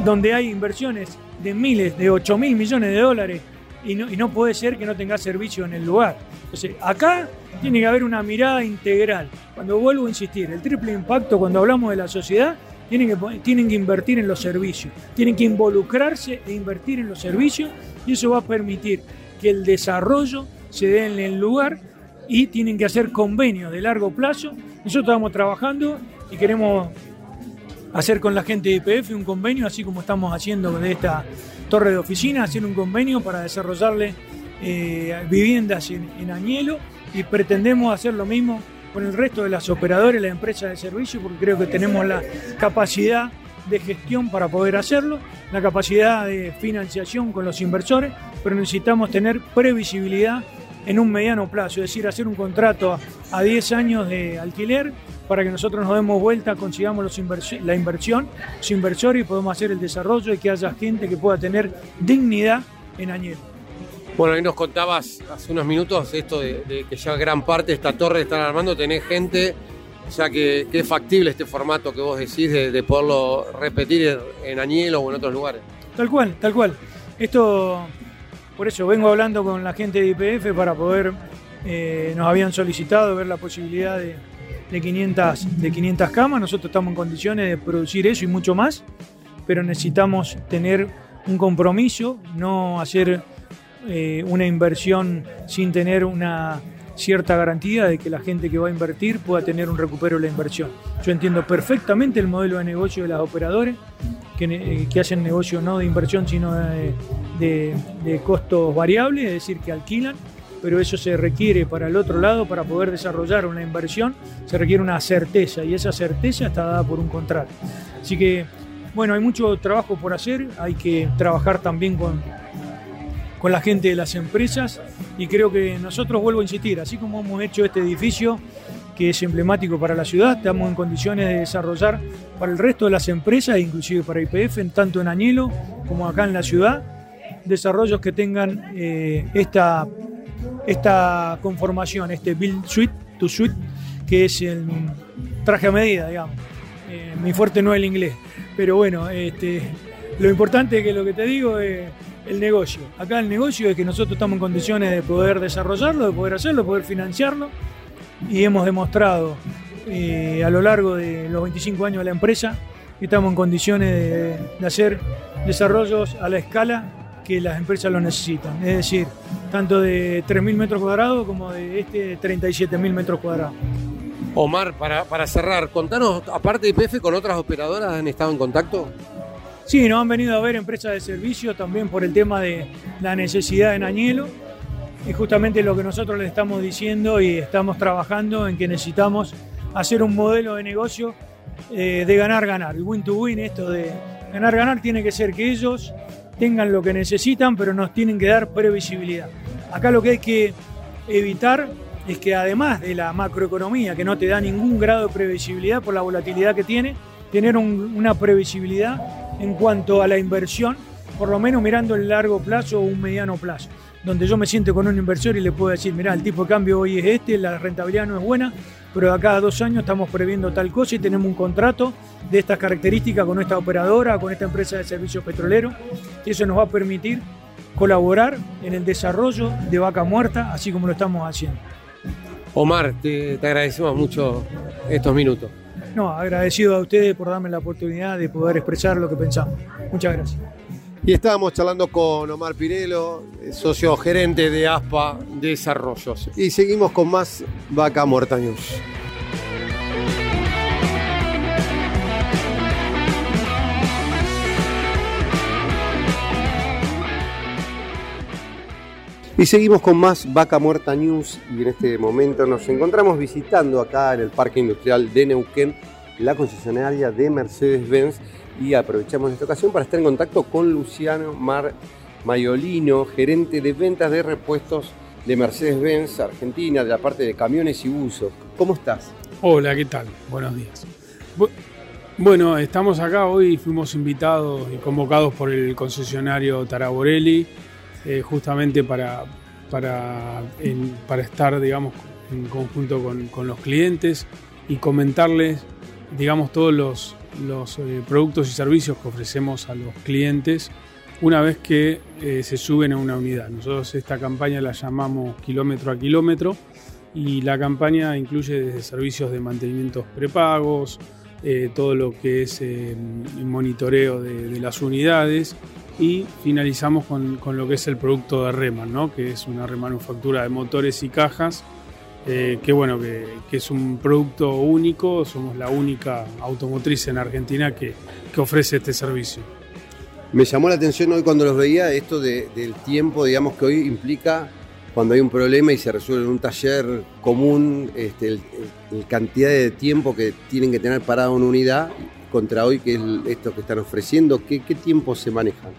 donde hay inversiones de miles, de 8 mil millones de dólares, y no, puede ser que no tenga servicio en el lugar. Entonces, acá tiene que haber una mirada integral. Cuando vuelvo a insistir, el triple impacto, cuando hablamos de la sociedad, tienen que, tienen que invertir en los servicios, tienen que involucrarse e invertir en los servicios, y eso va a permitir que el desarrollo se dé en el lugar y tienen que hacer convenios de largo plazo. Nosotros estamos trabajando y queremos hacer con la gente de IPF un convenio, así como estamos haciendo de esta torre de oficina, hacer un convenio para desarrollarle eh, viviendas en, en, Añelo y pretendemos hacer lo mismo con el resto de las operadoras las empresas de servicio porque creo que tenemos la capacidad de gestión para poder hacerlo, la capacidad de financiación con los inversores, pero necesitamos tener previsibilidad en un mediano plazo, es decir, hacer un contrato a, 10 años de alquiler para que nosotros nos demos vuelta, consigamos los la inversión, los inversores y podemos hacer el desarrollo y que haya gente que pueda tener dignidad en Añelo. Bueno, ahí nos contabas hace unos minutos esto de, que ya gran parte de esta torre están armando, tenés gente, ya que, que, es factible este formato que vos decís de, de poderlo repetir en Añelo o en otros lugares. Tal cual, tal cual. Esto por eso vengo hablando con la gente de IPF para poder, eh, nos habían solicitado ver la posibilidad de, 500, de 500 camas, nosotros estamos en condiciones de producir eso y mucho más, pero necesitamos tener un compromiso, no hacer eh, una inversión sin tener una cierta garantía de que la gente que va a invertir pueda tener un recupero de la inversión. Yo entiendo perfectamente el modelo de negocio de los operadores, que, que hacen negocio no de inversión, sino de, de, costos variables, es decir, que alquilan, pero eso se requiere para el otro lado, para poder desarrollar una inversión, se requiere una certeza y esa certeza está dada por un contrato. Así que, bueno, hay mucho trabajo por hacer, hay que trabajar también con, con la gente de las empresas y creo que nosotros, vuelvo a insistir, así como hemos hecho este edificio, que es emblemático para la ciudad, estamos en condiciones de desarrollar para el resto de las empresas, inclusive para IPF, tanto en Añelo como acá en la ciudad, desarrollos que tengan eh, esta, esta conformación, este build suite to suite, que es el traje a medida, digamos. Eh, mi fuerte no es el inglés, pero bueno, este, lo importante es que lo que te digo es el negocio. Acá el negocio es que nosotros estamos en condiciones de poder desarrollarlo, de poder hacerlo, de poder financiarlo y hemos demostrado eh, a lo largo de los 25 años de la empresa que estamos en condiciones de, hacer desarrollos a la escala que las empresas lo necesitan. Es decir, tanto de 3.000 metros cuadrados como de este 37.000 metros cuadrados. Omar, para, para cerrar, contanos, aparte de IPF, ¿con otras operadoras han estado en contacto? Sí, nos han venido a ver empresas de servicio también por el tema de la necesidad en Añelo. Y justamente lo que nosotros les estamos diciendo y estamos trabajando en que necesitamos hacer un modelo de negocio eh, de ganar-ganar. El win to win, esto de ganar-ganar, tiene que ser que ellos tengan lo que necesitan, pero nos tienen que dar previsibilidad. Acá lo que hay que evitar es que además de la macroeconomía, que no te da ningún grado de previsibilidad por la volatilidad que tiene, tener una previsibilidad en cuanto a la inversión, por lo menos mirando el largo plazo o un mediano plazo, donde yo me siento con un inversor y le puedo decir, mira, el tipo de cambio hoy es este, la rentabilidad no es buena, pero de acá a dos años estamos previendo tal cosa y tenemos un contrato de estas características con esta operadora, con esta empresa de servicios petroleros. Y eso nos va a permitir colaborar en el desarrollo de Vaca Muerta, así como lo estamos haciendo. Omar, te, agradecemos mucho estos minutos. No, agradecido a ustedes por darme la oportunidad de poder expresar lo que pensamos. Muchas gracias. Y estábamos charlando con Omar Pirelo, socio gerente de ASPA Desarrollos. Y seguimos con más Vaca Muerta News. Y seguimos con más Vaca Muerta News y en este momento nos encontramos visitando acá en el Parque Industrial de Neuquén la concesionaria de Mercedes-Benz y aprovechamos esta ocasión para estar en contacto con Luciano Mar Maiolino, gerente de ventas de repuestos de Mercedes-Benz Argentina, de la parte de camiones y usos. ¿Cómo estás? Hola, ¿qué tal? Buenos días. Bueno, estamos acá hoy, fuimos invitados y convocados por el concesionario Taraborelli, eh, justamente para, para, para, estar, digamos, en conjunto con, los clientes y comentarles, digamos, todos los, los eh, productos y servicios que ofrecemos a los clientes una vez que eh, se suben a una unidad. Nosotros esta campaña la llamamos kilómetro a kilómetro y la campaña incluye desde servicios de mantenimientos prepagos, todo lo que es monitoreo de, las unidades y finalizamos con, lo que es el producto de Reman, ¿no? que es una remanufactura de motores y cajas, eh, que bueno, que, es un producto único, somos la única automotriz en Argentina que, ofrece este servicio. Me llamó la atención hoy cuando los veía esto del tiempo, digamos, que hoy implica cuando hay un problema y se resuelve en un taller común, este, cantidad de tiempo que tienen que tener parada una unidad contra hoy, que es esto que están ofreciendo, ¿qué, qué tiempo se manejan?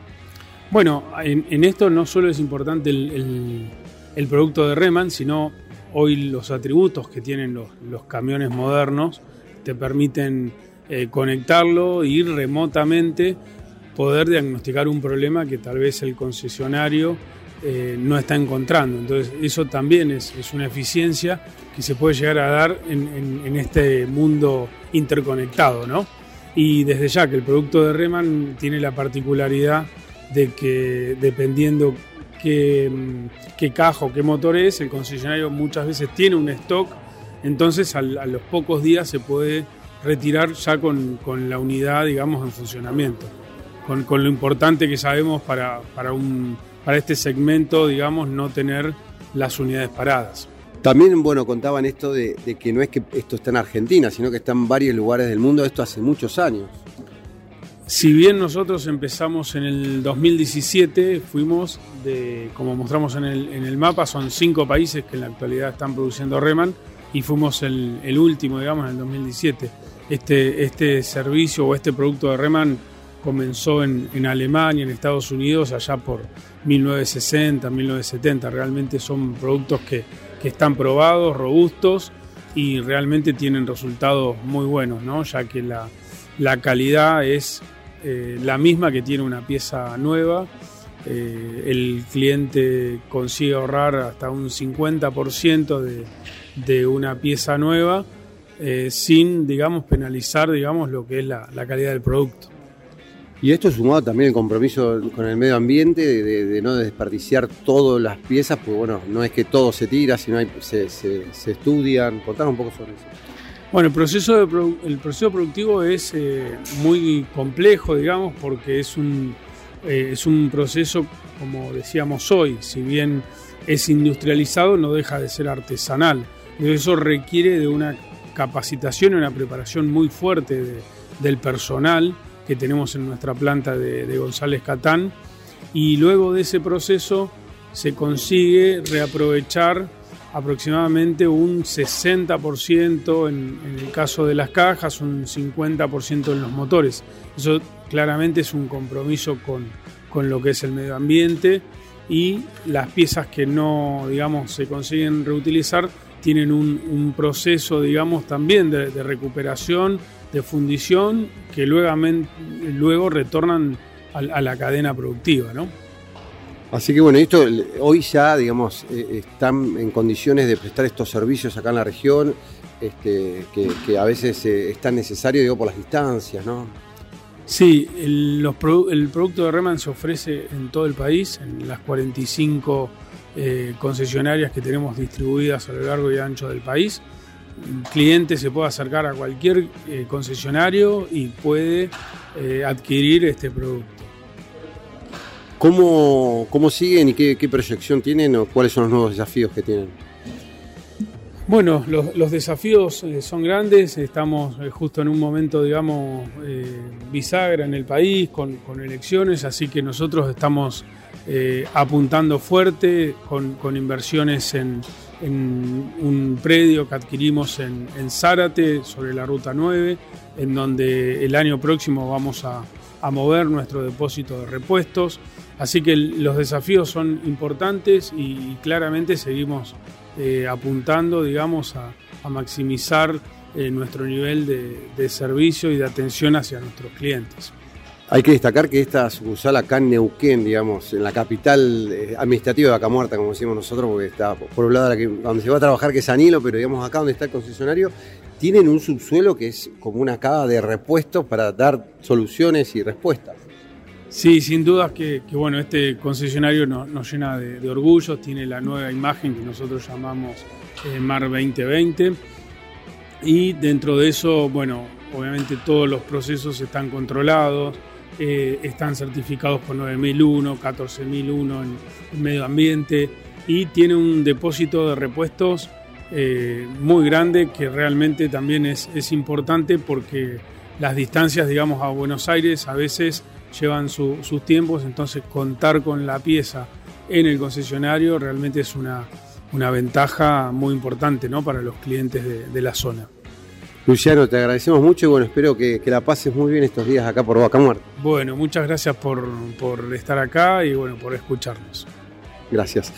Bueno, en, esto no solo es importante el, producto de Reman, sino hoy los atributos que tienen los, camiones modernos te permiten eh, conectarlo y remotamente poder diagnosticar un problema que tal vez el concesionario eh, no está encontrando. Entonces eso también es, una eficiencia que se puede llegar a dar en, este mundo interconectado. ¿no? Y desde ya que el producto de Reman tiene la particularidad de que dependiendo qué, qué caja o qué motor es, el concesionario muchas veces tiene un stock, entonces a, los pocos días se puede retirar ya con, la unidad, digamos, en funcionamiento. Con, con, lo importante que sabemos para, para un para este segmento, digamos, no tener las unidades paradas. También, bueno, contaban esto de, que no es que esto está en Argentina, sino que está en varios lugares del mundo, esto hace muchos años. Si bien nosotros empezamos en el 2017, fuimos de, como mostramos en el, mapa, son cinco países que en la actualidad están produciendo Reman y fuimos el, último, digamos, en el 2017. Este, este servicio o este producto de Reman comenzó en, en, Alemania, en Estados Unidos, allá por 1960, 1970. Realmente son productos que, están probados, robustos y realmente tienen resultados muy buenos, ¿no? ya que la, calidad es eh, la misma que tiene una pieza nueva. Eh, el cliente consigue ahorrar hasta un 50% de, de, una pieza nueva eh, sin, digamos, penalizar, digamos, lo que es la calidad del producto. Y esto sumado también el compromiso con el medio ambiente de, no desperdiciar todas las piezas, pues bueno, no es que todo se tira, sino se, estudian. Contanos un poco sobre eso. Bueno, el proceso, el proceso productivo es eh, muy complejo, digamos, porque es un, eh, es un proceso, como decíamos hoy, si bien es industrializado, no deja de ser artesanal. Eso requiere de una capacitación y una preparación muy fuerte del personal que tenemos en nuestra planta de, González Catán y luego de ese proceso se consigue reaprovechar aproximadamente un 60% en, el caso de las cajas, un 50% en los motores. Eso claramente es un compromiso con, con, lo que es el medio ambiente y las piezas que no, digamos, se consiguen reutilizar tienen un, proceso, digamos, también de recuperación de fundición que luego, luego retornan a, la cadena productiva, ¿no? Así que bueno, esto hoy ya, digamos, eh, están en condiciones de prestar estos servicios acá en la región, este, que, a veces eh, es tan necesario, digo, por las distancias, ¿no? Sí, el, el, producto de Reman se ofrece en todo el país, en las 45 eh, concesionarias que tenemos distribuidas a lo largo y ancho del país cliente se puede acercar a cualquier eh, concesionario y puede eh, adquirir este producto. ¿Cómo, ¿Cómo, siguen y qué, proyección tienen o cuáles son los nuevos desafíos que tienen? Bueno, los, desafíos eh, son grandes, estamos justo en un momento, digamos, bisagra en el país con, con, elecciones, así que nosotros estamos apuntando fuerte con, con inversiones en, en un predio que adquirimos en, Zárate, sobre la Ruta 9, en donde el año próximo vamos a, a mover nuestro depósito de repuestos. Así que los desafíos son importantes y, claramente seguimos eh, apuntando, digamos, a, maximizar eh, nuestro nivel de, servicio y de atención hacia nuestros clientes. Hay que destacar que esta sucursal acá en Neuquén, digamos, en la capital eh, administrativa de Vaca Muerta, como decimos nosotros, porque está por un lado donde se va a trabajar, que es Anilo, pero digamos acá donde está el concesionario, tienen un subsuelo que es como una cava de repuestos para dar soluciones y respuestas. Sí, sin dudas que, bueno, este concesionario nos, llena de, orgullo, tiene la nueva imagen que nosotros llamamos eh, Mar 2020 y dentro de eso, bueno, obviamente todos los procesos están controlados, eh, están certificados por 9001, 14001 en, medio ambiente y tiene un depósito de repuestos eh, muy grande que realmente también es, es importante porque las distancias, digamos, a Buenos Aires a veces llevan sus tiempos, entonces contar con la pieza en el concesionario realmente es una, una ventaja muy importante ¿no? para los clientes de, la zona. Luciano, te agradecemos mucho y bueno, espero que, la pases muy bien estos días acá por Vaca Muerta. Bueno, muchas gracias por, por estar acá y bueno, por escucharnos. Gracias.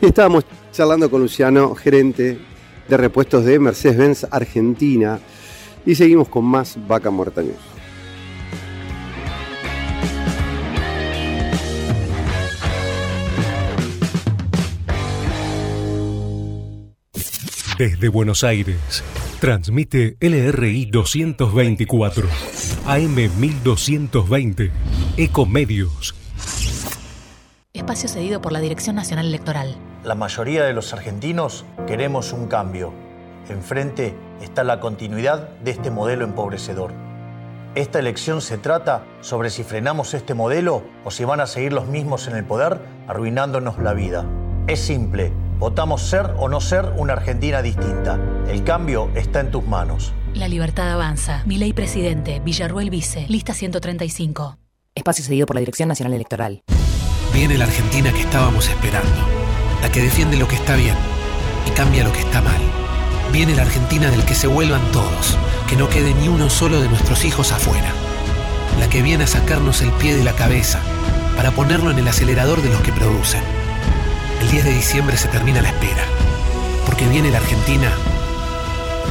Y estábamos charlando con Luciano, gerente de repuestos de Mercedes-Benz Argentina, y seguimos con más Vaca Muerta News. Desde Buenos Aires, transmite LRI 224, AM 1220, Ecomedios. Espacio cedido por la Dirección Nacional Electoral. La mayoría de los argentinos queremos un cambio. Enfrente está la continuidad de este modelo empobrecedor. Esta elección se trata sobre si frenamos este modelo o si van a seguir los mismos en el poder arruinándonos la vida. Es simple Votamos ser o no ser una Argentina distinta. El cambio está en tus manos. La libertad avanza. Mi ley presidente, Villarruel vice, lista 135. Espacio cedido por la Dirección Nacional Electoral. Viene la Argentina que estábamos esperando. La que defiende lo que está bien y cambia lo que está mal. Viene la Argentina del que se vuelvan todos, que no quede ni uno solo de nuestros hijos afuera. La que viene a sacarnos el pie de la cabeza para ponerlo en el acelerador de los que producen el 10 de diciembre se termina la espera, porque viene la Argentina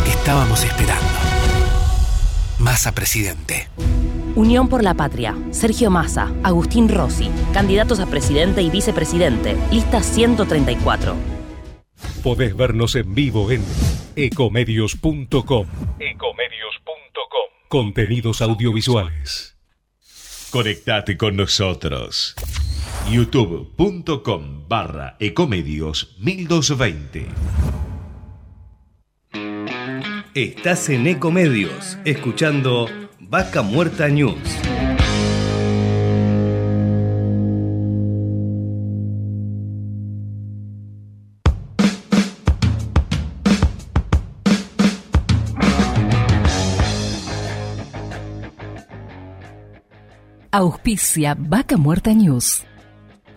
que estábamos esperando. Massa presidente. Unión por la Patria, Sergio Massa, Agustín Rossi, candidatos a presidente y vicepresidente, lista 134. Podés vernos en vivo en ecomedios.com. Ecomedios.com. Contenidos audiovisuales. Conectate con nosotros youtube.com barra ecomedios 1220. Estás en Ecomedios, escuchando Vaca Muerta News. Auspicia Vaca Muerta News.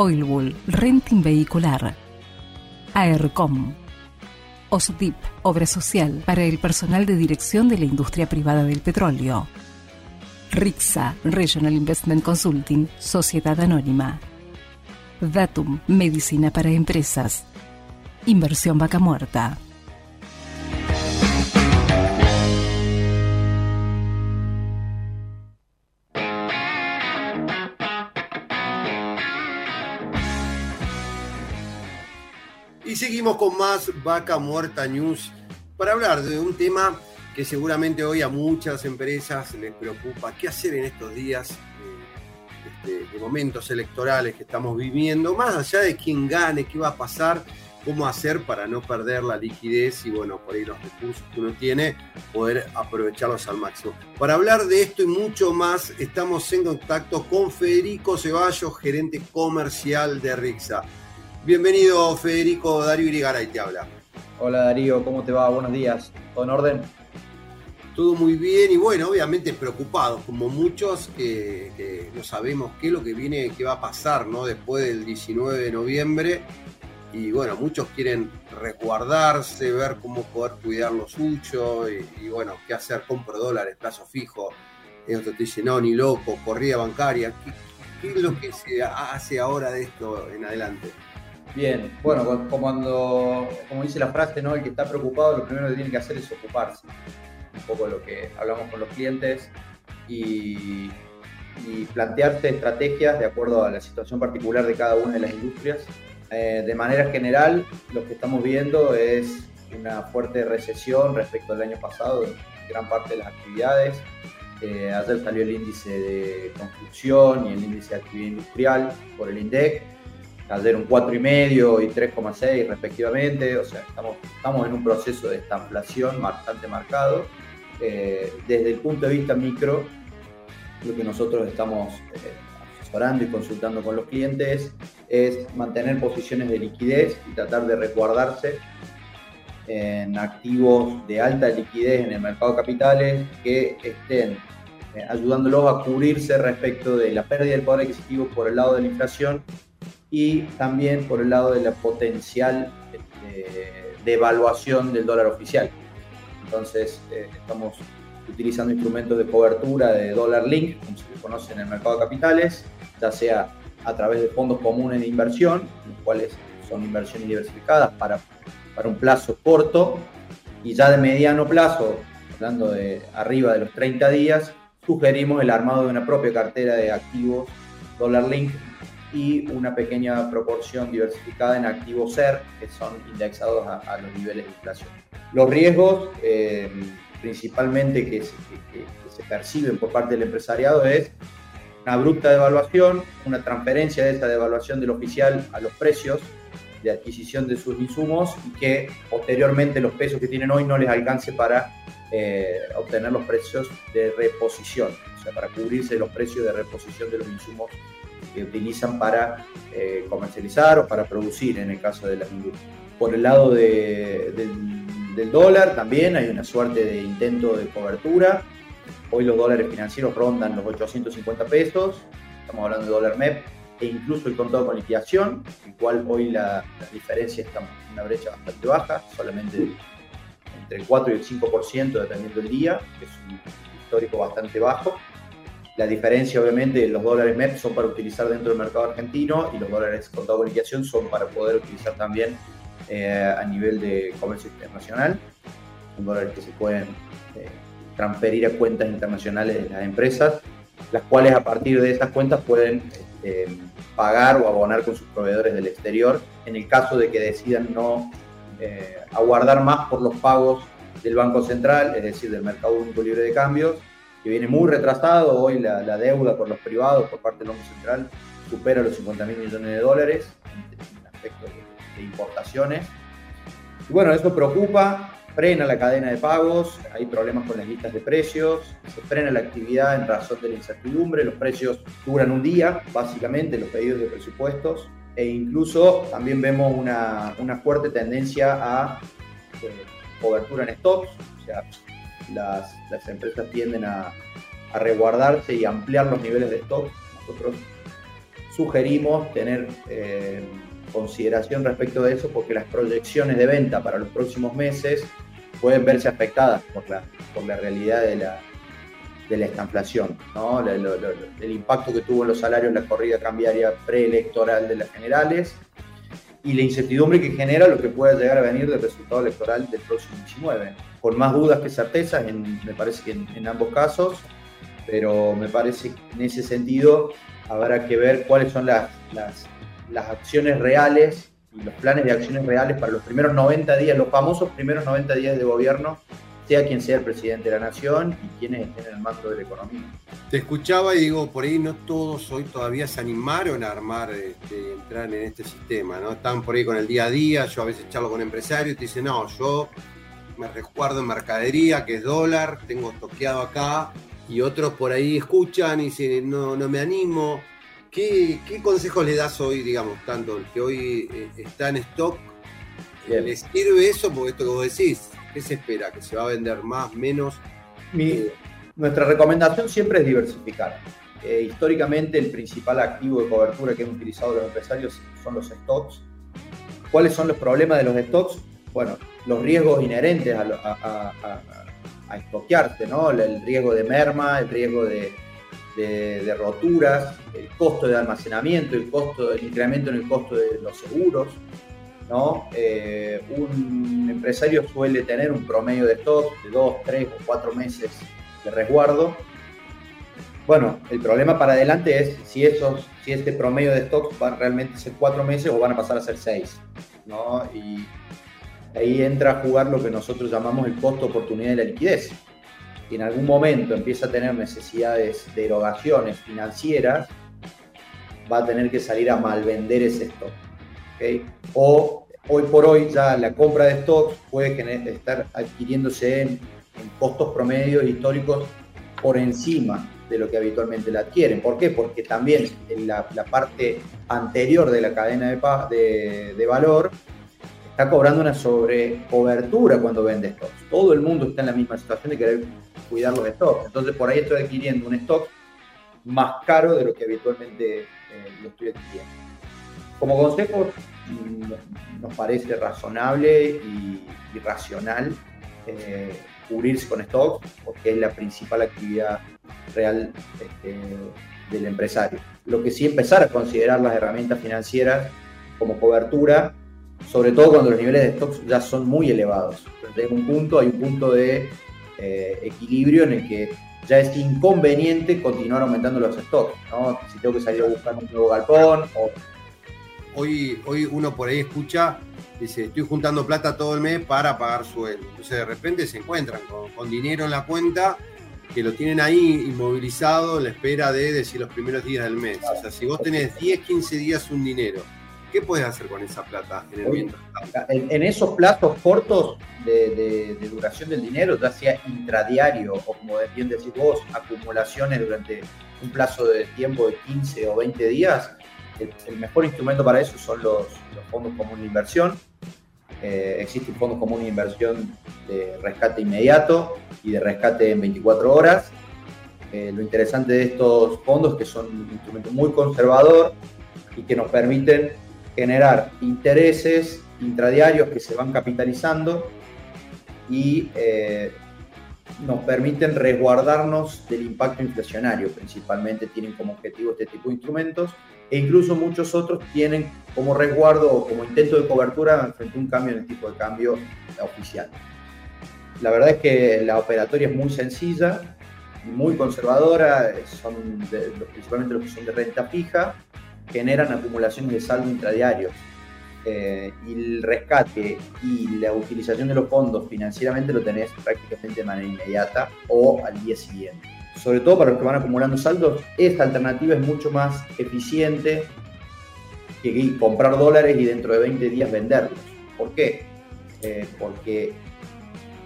Oilbull, Renting Vehicular, AERCOM, OSDIP, Obra Social para el personal de dirección de la industria privada del petróleo. RIXA, Regional Investment Consulting, Sociedad Anónima. Datum, Medicina para Empresas. Inversión Vaca Muerta. Seguimos con más Vaca Muerta News para hablar de un tema que seguramente hoy a muchas empresas les preocupa. ¿Qué hacer en estos días de, momentos electorales que estamos viviendo? Más allá de quién gane, qué va a pasar, cómo hacer para no perder la liquidez y bueno, por ahí los recursos que uno tiene, poder aprovecharlos al máximo. Para hablar de esto y mucho más, estamos en contacto con Federico Ceballos, gerente comercial de Rixa. Bienvenido Federico, Darío Irigaray te habla. Hola Darío, ¿cómo te va? Buenos días. ¿Todo en orden? Todo muy bien y bueno, obviamente preocupados, como muchos que, no sabemos qué es lo que viene, qué va a pasar ¿no? después del 19 de noviembre y bueno, muchos quieren resguardarse, ver cómo poder cuidar lo suyo y, bueno, qué hacer, compro dólares, plazo fijo. Y otro te dice, no, ni loco, corrida bancaria. ¿Qué, es lo que se hace ahora de esto en adelante? Bien, bueno, como, cuando, como dice la frase, ¿no? El que está preocupado lo primero que tiene que hacer es ocuparse. Un poco lo que hablamos con los clientes y, y plantearse estrategias de acuerdo a la situación particular de cada una de las industrias eh, de manera general, lo que estamos viendo es una fuerte recesión respecto al año pasado en gran parte de las actividades. Eh, ayer salió el índice de construcción y el índice de actividad industrial por el INDEC. Ayer un 4,5 y 3,6 respectivamente. O sea, estamos, estamos en un proceso de estanflación bastante marcado. Eh, desde el punto de vista micro, lo que nosotros estamos asesorando y consultando con los clientes es mantener posiciones de liquidez y tratar de resguardarse en activos de alta liquidez en el mercado de capitales que estén eh, ayudándolos a cubrirse respecto de la pérdida del poder adquisitivo por el lado de la inflación y también por el lado de la potencial este, devaluación del dólar oficial. Entonces, eh, estamos utilizando instrumentos de cobertura de dólar link, como se conoce en el mercado de capitales, ya sea a través de fondos comunes de inversión, los cuales son inversiones diversificadas para, para un plazo corto y ya de mediano plazo, hablando de arriba de los 30 días, sugerimos el armado de una propia cartera de activos Dollar Link y una pequeña proporción diversificada en activos SER que son indexados a, los niveles de inflación. Los riesgos eh, principalmente que que se perciben por parte del empresariado es una abrupta devaluación, una transferencia de esa devaluación del oficial a los precios de adquisición de sus insumos y que posteriormente los pesos que tienen hoy no les alcance para eh, obtener los precios de reposición, o sea, para cubrirse los precios de reposición de los insumos que utilizan para eh, comercializar o para producir en el caso de las industrias. Por el lado del, del dólar también hay una suerte de intento de cobertura Hoy los dólares financieros rondan los 850 pesos, estamos hablando de dólar MEP, e incluso el contado con liquidación, el cual hoy la, diferencia está en una brecha bastante baja, solamente entre el 4 y el 5% dependiendo del día, que es un histórico bastante bajo. La diferencia, obviamente, los dólares MEP son para utilizar dentro del mercado argentino y los dólares contado con liquidación son para poder utilizar también eh, a nivel de comercio internacional. Son dólares que se pueden eh, transferir a cuentas internacionales de las empresas, las cuales a partir de esas cuentas pueden este, pagar o abonar con sus proveedores del exterior en el caso de que decidan no eh, aguardar más por los pagos del Banco Central, es decir, del Mercado Único Libre de Cambios, que viene muy retrasado. Hoy la, deuda por los privados por parte del Banco Central supera los 50 mil millones de dólares en, aspectos de importaciones. Y bueno, eso preocupa, frena la cadena de pagos, hay problemas con las listas de precios, se frena la actividad en razón de la incertidumbre, los precios duran un día, básicamente, los pedidos de presupuestos, e incluso también vemos una, fuerte tendencia a eh, cobertura en stocks, o sea, las, empresas tienden a, a, resguardarse y ampliar los niveles de stock. Nosotros sugerimos tener... Eh, consideración respecto de eso porque las proyecciones de venta para los próximos meses pueden verse afectadas por la, por la realidad de la, de la ¿no? el impacto que tuvo en los salarios la corrida cambiaria preelectoral de las generales y la incertidumbre que genera lo que pueda llegar a venir del resultado electoral del próximo 19. Con más dudas que certezas, me parece que en, ambos casos, pero me parece que en ese sentido habrá que ver cuáles son las, las, las acciones reales y los planes de acciones reales para los primeros 90 días, los famosos primeros 90 días de gobierno sea quien sea el presidente de la nación y quienes estén en el mando de la economía. Te escuchaba y digo, por ahí no todos hoy todavía se animaron a armar, este, entrar en este sistema, ¿no? Están por ahí con el día a día, yo a veces charlo con empresarios y te dicen, no, yo me resguardo en mercadería, que es dólar, tengo toqueado acá, y otros por ahí escuchan y dicen, no, no me animo. ¿Qué, qué consejos le das hoy, digamos, tanto el que hoy eh, está en stock? ¿Les sirve eso? Porque esto que vos decís, ¿qué se espera? ¿Que se va a vender más, menos? Mi, nuestra recomendación siempre es diversificar. Eh, históricamente el principal activo de cobertura que han utilizado los empresarios son los stocks. ¿Cuáles son los problemas de los stocks? Bueno, los riesgos inherentes a, a, a, a estoquearse, ¿no? El riesgo de merma, el riesgo de, de, de, roturas, el costo de almacenamiento, el costo del incremento en el costo de los seguros. ¿No? Eh, un empresario suele tener un promedio de stock de dos, tres o cuatro meses de resguardo. Bueno, el problema para adelante es si, esos, si este promedio de stocks van realmente a ser cuatro meses o van a pasar a ser seis. ¿no? Y ahí entra a jugar lo que nosotros llamamos el costo oportunidad de la liquidez. Y en algún momento empieza a tener necesidades de erogaciones financieras, va a tener que salir a malvender ese stock. O hoy por hoy ya la compra de stocks puede estar adquiriéndose en, costos promedios históricos por encima de lo que habitualmente la adquieren. ¿Por qué? Porque también en la, parte anterior de la cadena de, de, de valor está cobrando una sobrecobertura cuando vende stocks. Todo el mundo está en la misma situación de querer cuidar los stocks. Entonces por ahí estoy adquiriendo un stock más caro de lo que habitualmente eh, lo estoy adquiriendo. Como consejo, nos parece razonable y, racional eh, cubrirse con stocks porque es la principal actividad real este, del empresario. Lo que sí empezar a considerar las herramientas financieras como cobertura, sobre todo cuando los niveles de stocks ya son muy elevados. Entonces, un punto, hay un punto de eh, equilibrio en el que ya es inconveniente continuar aumentando los stocks. Si tengo que salir a buscar un nuevo galpón o hoy, hoy uno por ahí escucha, dice, estoy juntando plata todo el mes para pagar sueldo. Entonces de repente se encuentran con, con dinero en la cuenta que lo tienen ahí inmovilizado en la espera de decir los primeros días del mes. O sea, si vos tenés 10, 15 días un dinero, ¿qué puedes hacer con esa plata en el viento? En, en, esos plazos cortos de, de, de, duración del dinero, ya sea intradiario o como bien decís vos, acumulaciones durante un plazo de tiempo de 15 o 20 días, el, el mejor instrumento para eso son los, fondos comunes de inversión. Eh, existen fondos comunes de inversión de rescate inmediato y de rescate en 24 horas. Eh, lo interesante de estos fondos es que son un instrumento muy conservador y que nos permiten generar intereses intradiarios que se van capitalizando y eh, nos permiten resguardarnos del impacto inflacionario. Principalmente tienen como objetivo este tipo de instrumentos e incluso muchos otros tienen como resguardo o como intento de cobertura frente a un cambio en el tipo de cambio oficial. La verdad es que la operatoria es muy sencilla, muy conservadora, son de, principalmente los que son de renta fija, generan acumulaciones de saldo intradiarios. Eh, y el rescate y la utilización de los fondos financieramente lo tenés prácticamente de manera inmediata o al día siguiente sobre todo para los que van acumulando saldos, esta alternativa es mucho más eficiente que comprar dólares y dentro de 20 días venderlos. ¿Por qué? Eh, porque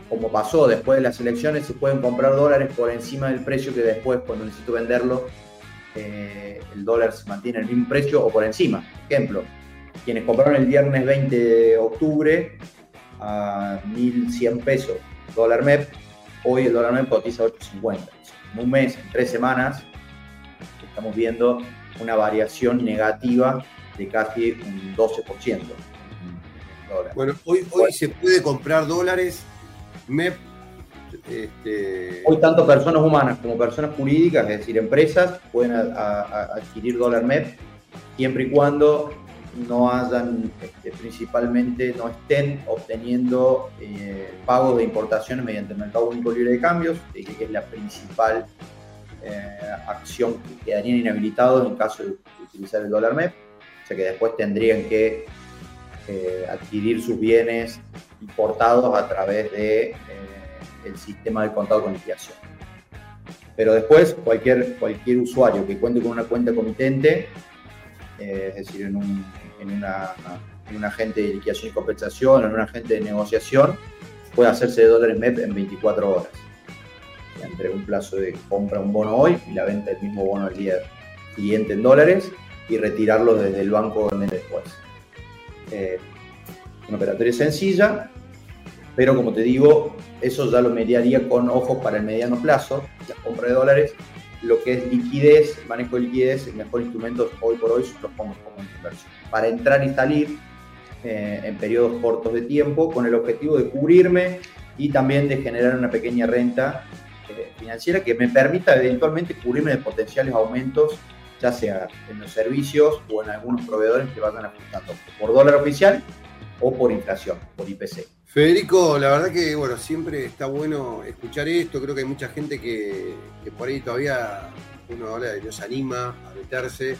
como pasó después de las elecciones, se pueden comprar dólares por encima del precio que después, cuando necesito venderlo, eh, el dólar se mantiene al mismo precio o por encima. Ejemplo, quienes compraron el viernes 20 de octubre a 1.100 pesos dólar MEP, hoy el dólar MEP cotiza 8.50 en un mes, en tres semanas, estamos viendo una variación negativa de casi un 12%. Bueno, hoy, hoy se puede comprar dólares MEP. Este... Hoy tanto personas humanas como personas jurídicas, es decir, empresas, pueden a, a, adquirir dólar MEP siempre y cuando no hayan, este, principalmente no estén obteniendo eh, pagos de importaciones mediante el mercado único libre de cambios, que es la principal eh, acción que quedarían inhabilitados en caso de utilizar el dólar MEP, o sea que después tendrían que eh, adquirir sus bienes importados a través de sistema del contado con liquidación. Pero después, cualquier, cualquier usuario que cuente con una cuenta comitente, es decir, en un, en, una, en un agente de liquidación y compensación, en un agente de negociación, puede hacerse de dólares MEP en 24 horas. Entre un plazo de compra un bono hoy y la venta del mismo bono el día siguiente en dólares y retirarlo desde el banco después. Eh, una operatoria sencilla, pero como te digo, eso ya lo mediaría con ojos para el mediano plazo, la compra de dólares, lo que es liquidez, manejo de liquidez, el mejor instrumento hoy por hoy son los fondos comunes de inversión. Para entrar y salir eh, en periodos cortos de tiempo con el objetivo de cubrirme y también de generar una pequeña renta eh, financiera que me permita eventualmente cubrirme de potenciales aumentos, ya sea en los servicios o en algunos proveedores que vayan ajustando por dólar oficial o por inflación, por IPC. Federico, la verdad que bueno, siempre está bueno escuchar esto. Creo que hay mucha gente que, por ahí todavía uno habla de se anima a meterse.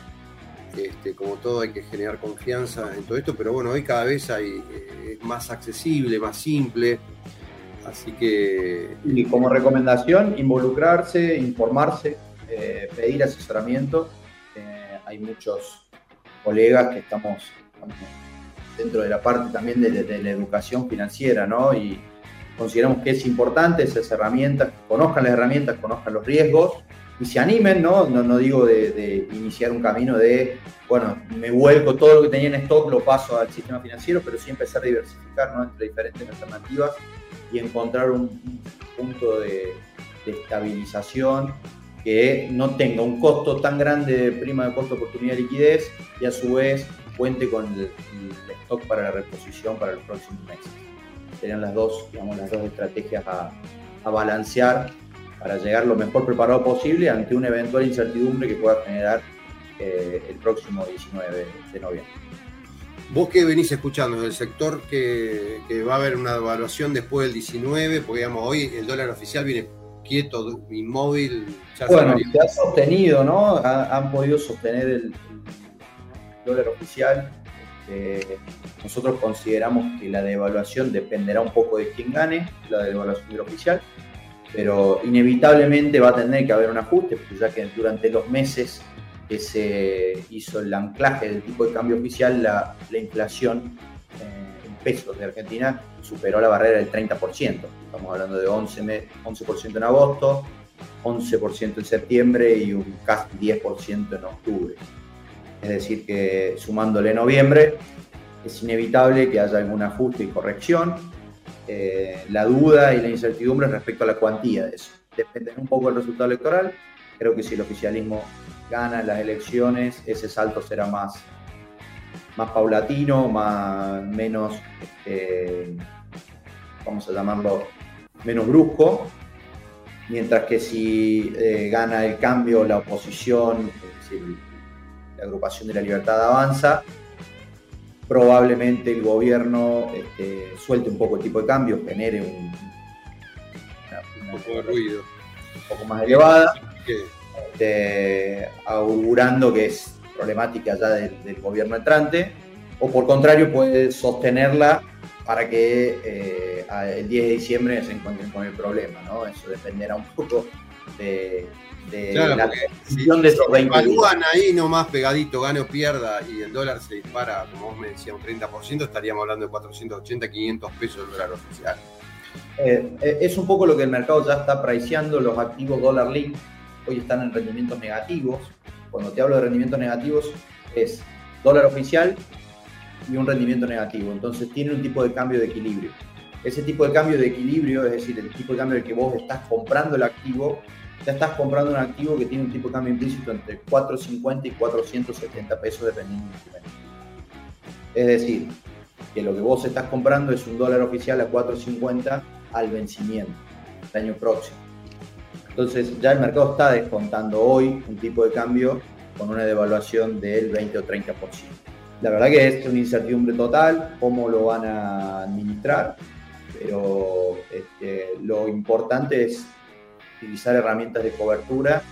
Este, como todo hay que generar confianza en todo esto, pero bueno, hoy cada vez hay, eh, es más accesible, más simple. Así que. Y como recomendación, involucrarse, informarse, eh, pedir asesoramiento. Eh, hay muchos colegas que estamos dentro de la parte también de, la educación financiera, ¿no? Y consideramos que es importante esas herramientas, conozcan las herramientas, conozcan los riesgos y se animen, ¿no? No, digo de, iniciar un camino de, bueno, me vuelco todo lo que tenía en stock, lo paso al sistema financiero, pero sí empezar a diversificar, ¿no? Entre diferentes alternativas y encontrar un, punto de, de estabilización que no tenga un costo tan grande de prima de costo oportunidad de liquidez y a su vez cuente con el, stock para la reposición para los próximos meses. Serían las dos, digamos, las dos estrategias a, balancear para llegar lo mejor preparado posible ante una eventual incertidumbre que pueda generar eh, el próximo 19 de noviembre. Vos que venís escuchando del sector que, va a haber una evaluación después del 19, porque digamos, hoy el dólar oficial viene quieto, inmóvil. bueno, se ha sostenido, ¿no? han podido sostener el, dólar oficial. Nosotros consideramos que la devaluación dependerá un poco de quién gane la devaluación del oficial, pero inevitablemente va a tener que haber un ajuste, porque ya que durante los meses que se hizo el anclaje del tipo de cambio oficial, la, inflación eh, en pesos de Argentina superó la barrera del 30%. Estamos hablando de 11%, 11 en agosto, 11% en septiembre y un casi 10% en octubre es decir, que sumándole noviembre es inevitable que haya algún ajuste y corrección. Eh, la duda y la incertidumbre respecto a la cuantía de eso. Depende un poco del resultado electoral. Creo que si el oficialismo gana las elecciones, ese salto será más, más paulatino, más, menos, este, vamos a llamarlo, menos brusco. Mientras que si eh, gana el cambio la oposición, agrupación de la libertad avanza, probablemente el gobierno este, suelte un poco el tipo de cambio, genere un, poco de ruido. Un poco más elevada, este, augurando que es problemática ya del, gobierno entrante, o por contrario puede sostenerla para que eh, el 10 de diciembre se encuentren con el problema, ¿no? Eso dependerá un poco de, de la decisión de esos 20 evalúan ahí nomás pegadito, gane o pierda, y el dólar se dispara, como vos me decías, un 30%, estaríamos hablando de 480, 500 pesos el dólar oficial. Eh, eh, es un poco lo que el mercado ya está priceando, los activos dólar link hoy están en rendimientos negativos. Cuando te hablo de rendimientos negativos, es dólar oficial y un rendimiento negativo. Entonces tiene un tipo de cambio de equilibrio. Ese tipo de cambio de equilibrio, es decir, el tipo de cambio en el que vos estás comprando el activo, ya estás comprando un activo que tiene un tipo de cambio implícito entre 450 y 470 pesos dependiendo del instrumento. Es decir, que lo que vos estás comprando es un dólar oficial a 450 al vencimiento el año próximo. Entonces ya el mercado está descontando hoy un tipo de cambio con una devaluación del 20 o 30%. La verdad que es una incertidumbre total, cómo lo van a administrar, pero este, lo importante es utilizar herramientas de cobertura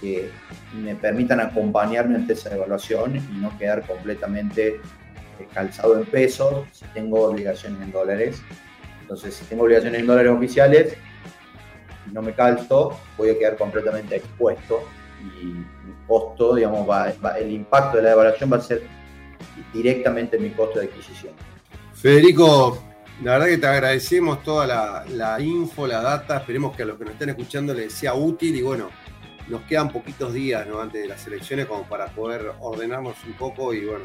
que me permitan acompañarme ante esa evaluación y no quedar completamente eh, calzado en pesos si tengo obligaciones en dólares. Entonces, si tengo obligaciones en dólares oficiales, no me calzo, voy a quedar completamente expuesto y mi costo, digamos, va, el impacto de la devaluación va a ser directamente en mi costo de adquisición. Federico, la verdad que te agradecemos toda la, la info, la data. Esperemos que a los que nos estén escuchando les sea útil y bueno, nos quedan poquitos días ¿no? antes de las elecciones como para poder ordenarnos un poco y bueno,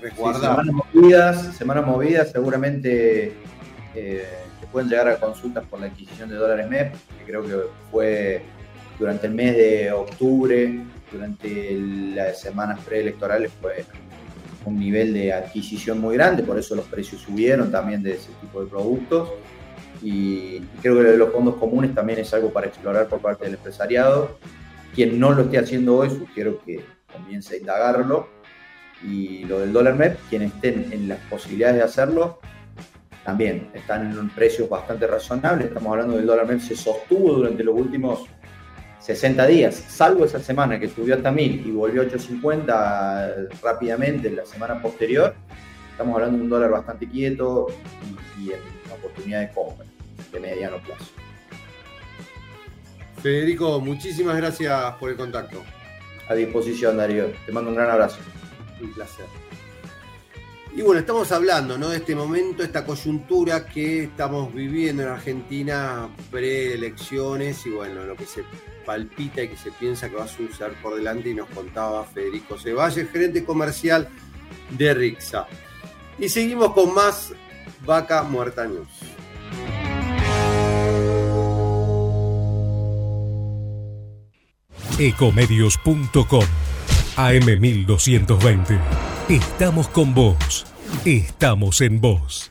resguardar. semanas movidas, semanas movidas, seguramente eh, se pueden llegar a consultas por la adquisición de dólares MEP, que creo que fue durante el mes de octubre, durante las semanas preelectorales, fue un nivel de adquisición muy grande, por eso los precios subieron también de ese tipo de productos. Y, creo que lo de los fondos comunes también es algo para explorar por parte del empresariado. Quien no lo esté haciendo hoy, sugiero que comience a indagarlo y lo del dólar MEP, quienes estén en las posibilidades de hacerlo, también están en precios bastante razonables. Estamos hablando del dólar MEP, se sostuvo durante los últimos 60 días, salvo esa semana que subió hasta 1000 y volvió a 850 rápidamente la semana posterior. Estamos hablando de un dólar bastante quieto y, y en una oportunidad de compra de mediano plazo. Federico, muchísimas gracias por el contacto. A disposición, Darío. Te mando un gran abrazo. Un placer. Y bueno, estamos hablando ¿no? de este momento, esta coyuntura que estamos viviendo en Argentina, preelecciones y bueno, lo que se palpita y que se piensa que va a suceder por delante y nos contaba Federico Ceballos, gerente comercial de Rixa. Y seguimos con más Vaca Muerta News. Ecomedios.com AM1220. Estamos con vos. Estamos en vos.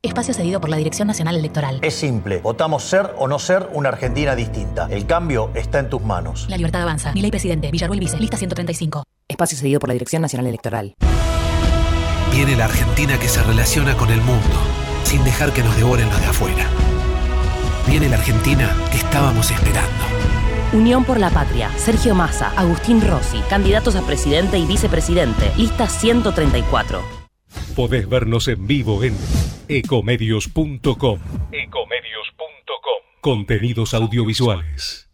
Espacio cedido por la Dirección Nacional Electoral. Es simple, votamos ser o no ser una Argentina distinta. El cambio está en tus manos. La libertad avanza. Mi ley presidente. Villarruel Vice. Lista 135. Espacio cedido por la Dirección Nacional Electoral. Viene la Argentina que se relaciona con el mundo, sin dejar que nos devoren los de afuera. Viene la Argentina que estábamos esperando. Unión por la Patria, Sergio Massa, Agustín Rossi, candidatos a presidente y vicepresidente, lista 134. Podés vernos en vivo en ecomedios.com. Ecomedios.com. Contenidos audiovisuales.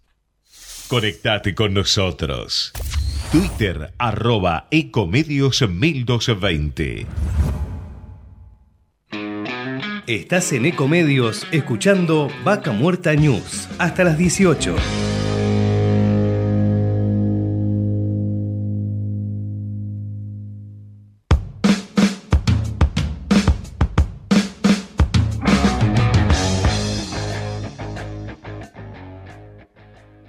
Conectate con nosotros. Twitter arroba Ecomedios 1220. Estás en Ecomedios escuchando Vaca Muerta News hasta las 18.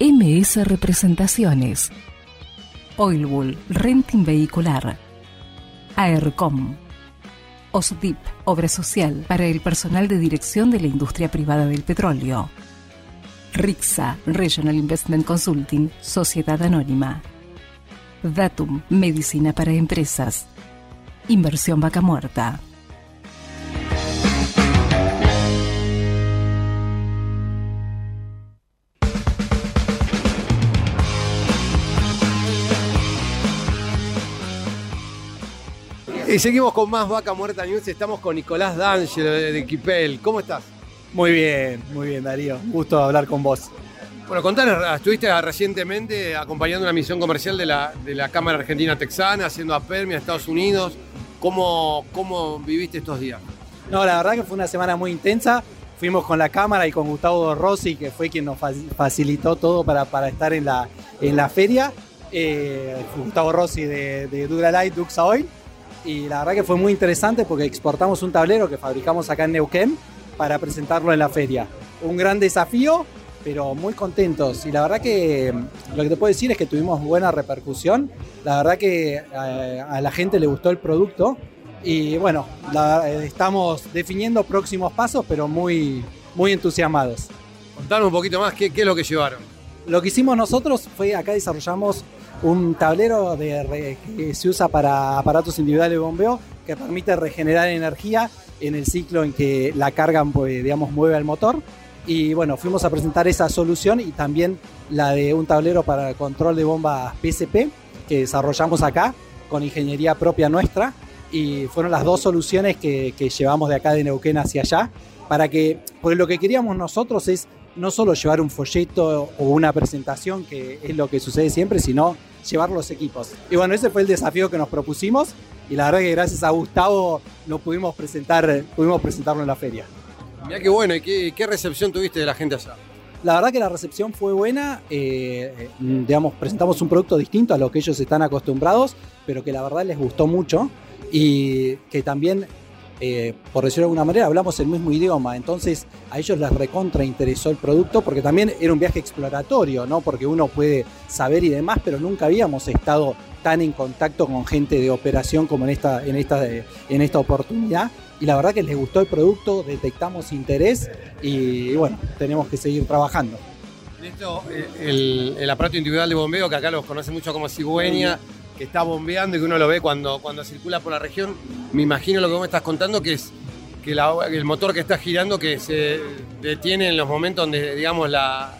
MS Representaciones. Oilbull, Renting Vehicular. AERCOM. OSDIP, Obra Social para el personal de dirección de la industria privada del petróleo. RIXA, Regional Investment Consulting, Sociedad Anónima. Datum, Medicina para Empresas. Inversión Vaca Muerta. Y seguimos con más Vaca Muerta News. Estamos con Nicolás D'Angelo de, Kipel. ¿Cómo estás? Muy bien, muy bien, Darío. Gusto hablar con vos. Bueno, contanos, estuviste recientemente acompañando una misión comercial de la, de la Cámara Argentina Texana, haciendo a Permi a Estados Unidos. ¿Cómo, ¿Cómo viviste estos días? No, la verdad que fue una semana muy intensa. Fuimos con la cámara y con Gustavo Rossi, que fue quien nos fa- facilitó todo para, para estar en la, en la feria. eh, Gustavo Rossi de, de Duralight Duxa Oil. Y la verdad que fue muy interesante porque exportamos un tablero que fabricamos acá en Neuquén para presentarlo en la feria. Un gran desafío, pero muy contentos. Y la verdad que mm, lo que te puedo decir es que tuvimos buena repercusión. La verdad que eh, a la gente le gustó el producto. Y bueno, la- eh, estamos definiendo próximos pasos, pero muy, muy entusiasmados. Contanos un poquito más, ¿qué, qué es lo que llevaron? Lo que hicimos nosotros fue acá desarrollamos un tablero de que se usa para aparatos individuales de bombeo que permite regenerar energía en el ciclo en que la carga pues, digamos, mueve el motor. Y bueno, fuimos a presentar esa solución y también la de un tablero para control de bombas PSP que desarrollamos acá con ingeniería propia nuestra. Y fueron las dos soluciones que, que llevamos de acá de Neuquén hacia allá para que, porque lo que queríamos nosotros es no solo llevar un folleto o una presentación, que es lo que sucede siempre, sino llevar los equipos. Y bueno, ese fue el desafío que nos propusimos y la verdad que gracias a Gustavo lo pudimos presentar, pudimos presentarlo en la feria. Mirá qué bueno, ¿y qué, qué recepción tuviste de la gente allá? La verdad que la recepción fue buena, eh, eh, digamos, presentamos un producto distinto a lo que ellos están acostumbrados, pero que la verdad les gustó mucho y que también, eh, por decirlo de alguna manera, hablamos el mismo idioma, entonces a ellos les recontra interesó el producto porque también era un viaje exploratorio, ¿no? Porque uno puede saber y demás, pero nunca habíamos estado tan en contacto con gente de operación como en esta, en esta, en esta oportunidad. Y la verdad que les gustó el producto, detectamos interés y bueno, tenemos que seguir trabajando. Esto, eh, el, el aparato individual de bombeo, que acá los conoce mucho como cigüeña, que está bombeando y que uno lo ve cuando, cuando circula por la región, me imagino lo que vos me estás contando, que es que el motor que está girando que se detiene en los momentos donde, digamos, la,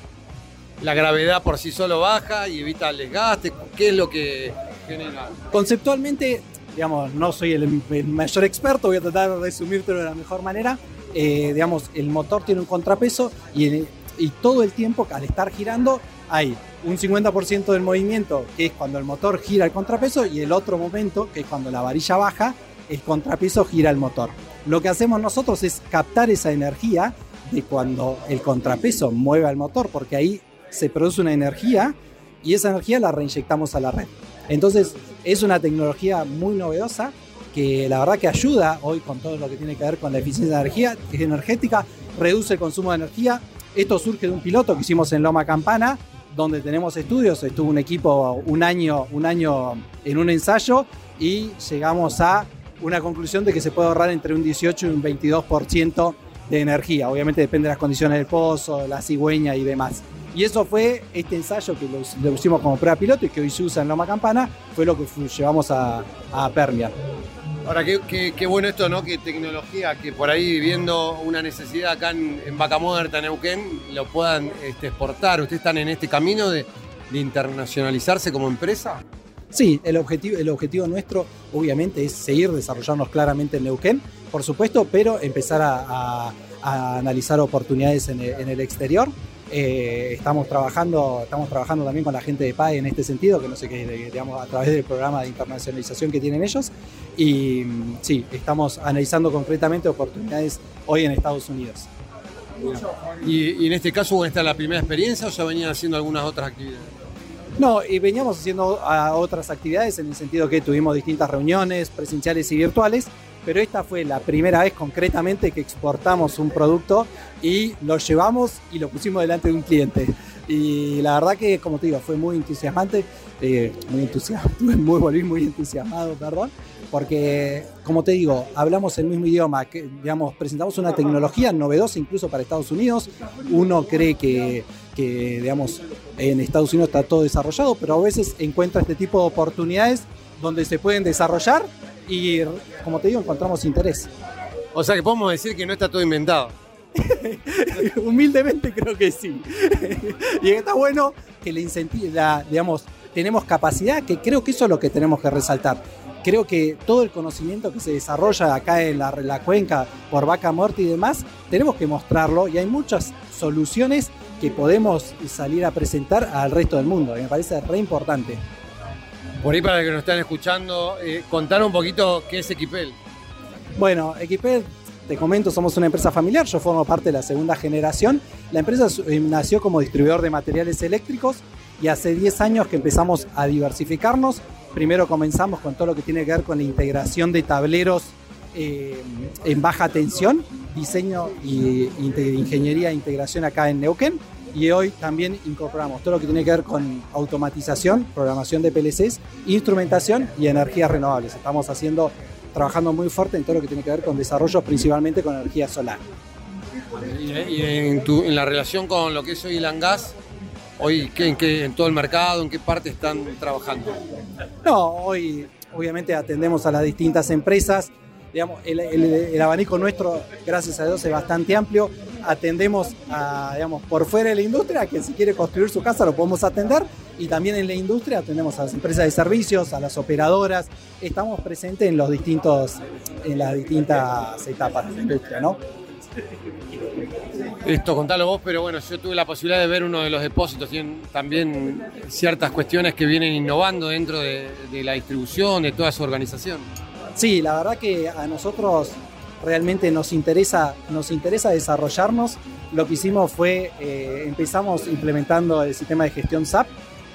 la gravedad por sí solo baja y evita el desgaste. ¿Qué es lo que genera? Conceptualmente, digamos, no soy el, mayor experto, voy a tratar de resumírtelo de la mejor manera. Eh, digamos, el motor tiene un contrapeso y, y todo el tiempo, al estar girando, hay un 50% del movimiento, que es cuando el motor gira el contrapeso, y el otro momento, que es cuando la varilla baja, el contrapeso gira el motor. Lo que hacemos nosotros es captar esa energía de cuando el contrapeso mueve al motor, porque ahí se produce una energía y esa energía la reinyectamos a la red. Entonces es una tecnología muy novedosa que la verdad que ayuda hoy con todo lo que tiene que ver con la eficiencia de energía energética, reduce el consumo de energía. Esto surge de un piloto que hicimos en Loma Campana, donde tenemos estudios, estuvo un equipo un año, un año en un ensayo y llegamos a una conclusión de que se puede ahorrar entre un 18 y un 22% de energía. Obviamente depende de las condiciones del pozo, la cigüeña y demás. Y eso fue este ensayo que lo, hicimos como prueba piloto y que hoy se usa en Loma Campana, fue lo que llevamos a, a Permian. Ahora, qué, bueno esto, ¿no? Que tecnología, que por ahí viendo una necesidad acá en, en Muerta, Neuquén, lo puedan este, exportar. ¿Ustedes están en este camino de, de internacionalizarse como empresa? Sí, el objetivo, el objetivo nuestro obviamente es seguir desarrollándonos claramente en Neuquén, por supuesto, pero empezar a, analizar oportunidades en el, en el exterior. Eh, estamos, trabajando, estamos trabajando también con la gente de PAE en este sentido, que no sé qué, digamos, a través del programa de internacionalización que tienen ellos. Y sí, estamos analizando concretamente oportunidades hoy en Estados Unidos. Y, y en este caso, ¿esta es la primera experiencia o ya venían haciendo algunas otras actividades? No, y veníamos haciendo a otras actividades en el sentido que tuvimos distintas reuniones presenciales y virtuales, pero esta fue la primera vez concretamente que exportamos un producto y lo llevamos y lo pusimos delante de un cliente. Y la verdad que, como te digo, fue muy entusiasmante, eh, muy entusiasmado, muy, volví muy entusiasmado, perdón, porque, como te digo, hablamos el mismo idioma, que, digamos, presentamos una tecnología novedosa incluso para Estados Unidos. Uno cree que, que, digamos, en Estados Unidos está todo desarrollado, pero a veces encuentra este tipo de oportunidades donde se pueden desarrollar y, como te digo, encontramos interés. O sea que podemos decir que no está todo inventado. Humildemente creo que sí. y está bueno que le incentiva, digamos, tenemos capacidad, que creo que eso es lo que tenemos que resaltar. Creo que todo el conocimiento que se desarrolla acá en la, la cuenca por vaca muerta y demás, tenemos que mostrarlo y hay muchas soluciones que podemos salir a presentar al resto del mundo. Y me parece re importante. Por ahí para los que nos están escuchando, eh, contar un poquito qué es Equipel. Bueno, Equipel, te comento, somos una empresa familiar, yo formo parte de la segunda generación. La empresa eh, nació como distribuidor de materiales eléctricos y hace 10 años que empezamos a diversificarnos. Primero comenzamos con todo lo que tiene que ver con la integración de tableros eh, en baja tensión, diseño y ingeniería e integración acá en Neuquén. Y hoy también incorporamos todo lo que tiene que ver con automatización, programación de PLCs, instrumentación y energías renovables. Estamos haciendo, trabajando muy fuerte en todo lo que tiene que ver con desarrollos principalmente con energía solar. Y, en, la relación con lo que es hoy el hoy ¿en, qué, en todo el mercado, en qué parte están trabajando. No, hoy obviamente atendemos a las distintas empresas digamos, el, abanico nuestro, gracias a Dios, es bastante amplio. Atendemos a, digamos, por fuera de la industria, que si quiere construir su casa lo podemos atender. Y también en la industria atendemos a las empresas de servicios, a las operadoras. Estamos presentes en los distintos, en las distintas etapas de la industria, ¿no? Esto, contalo vos, pero bueno, yo tuve la posibilidad de ver uno de los depósitos. Tienen también ciertas cuestiones que vienen innovando dentro de, la distribución, de toda su organización. Sí, la verdad que a nosotros realmente nos interesa, nos interesa desarrollarnos. Lo que hicimos fue, eh, empezamos implementando el sistema de gestión SAP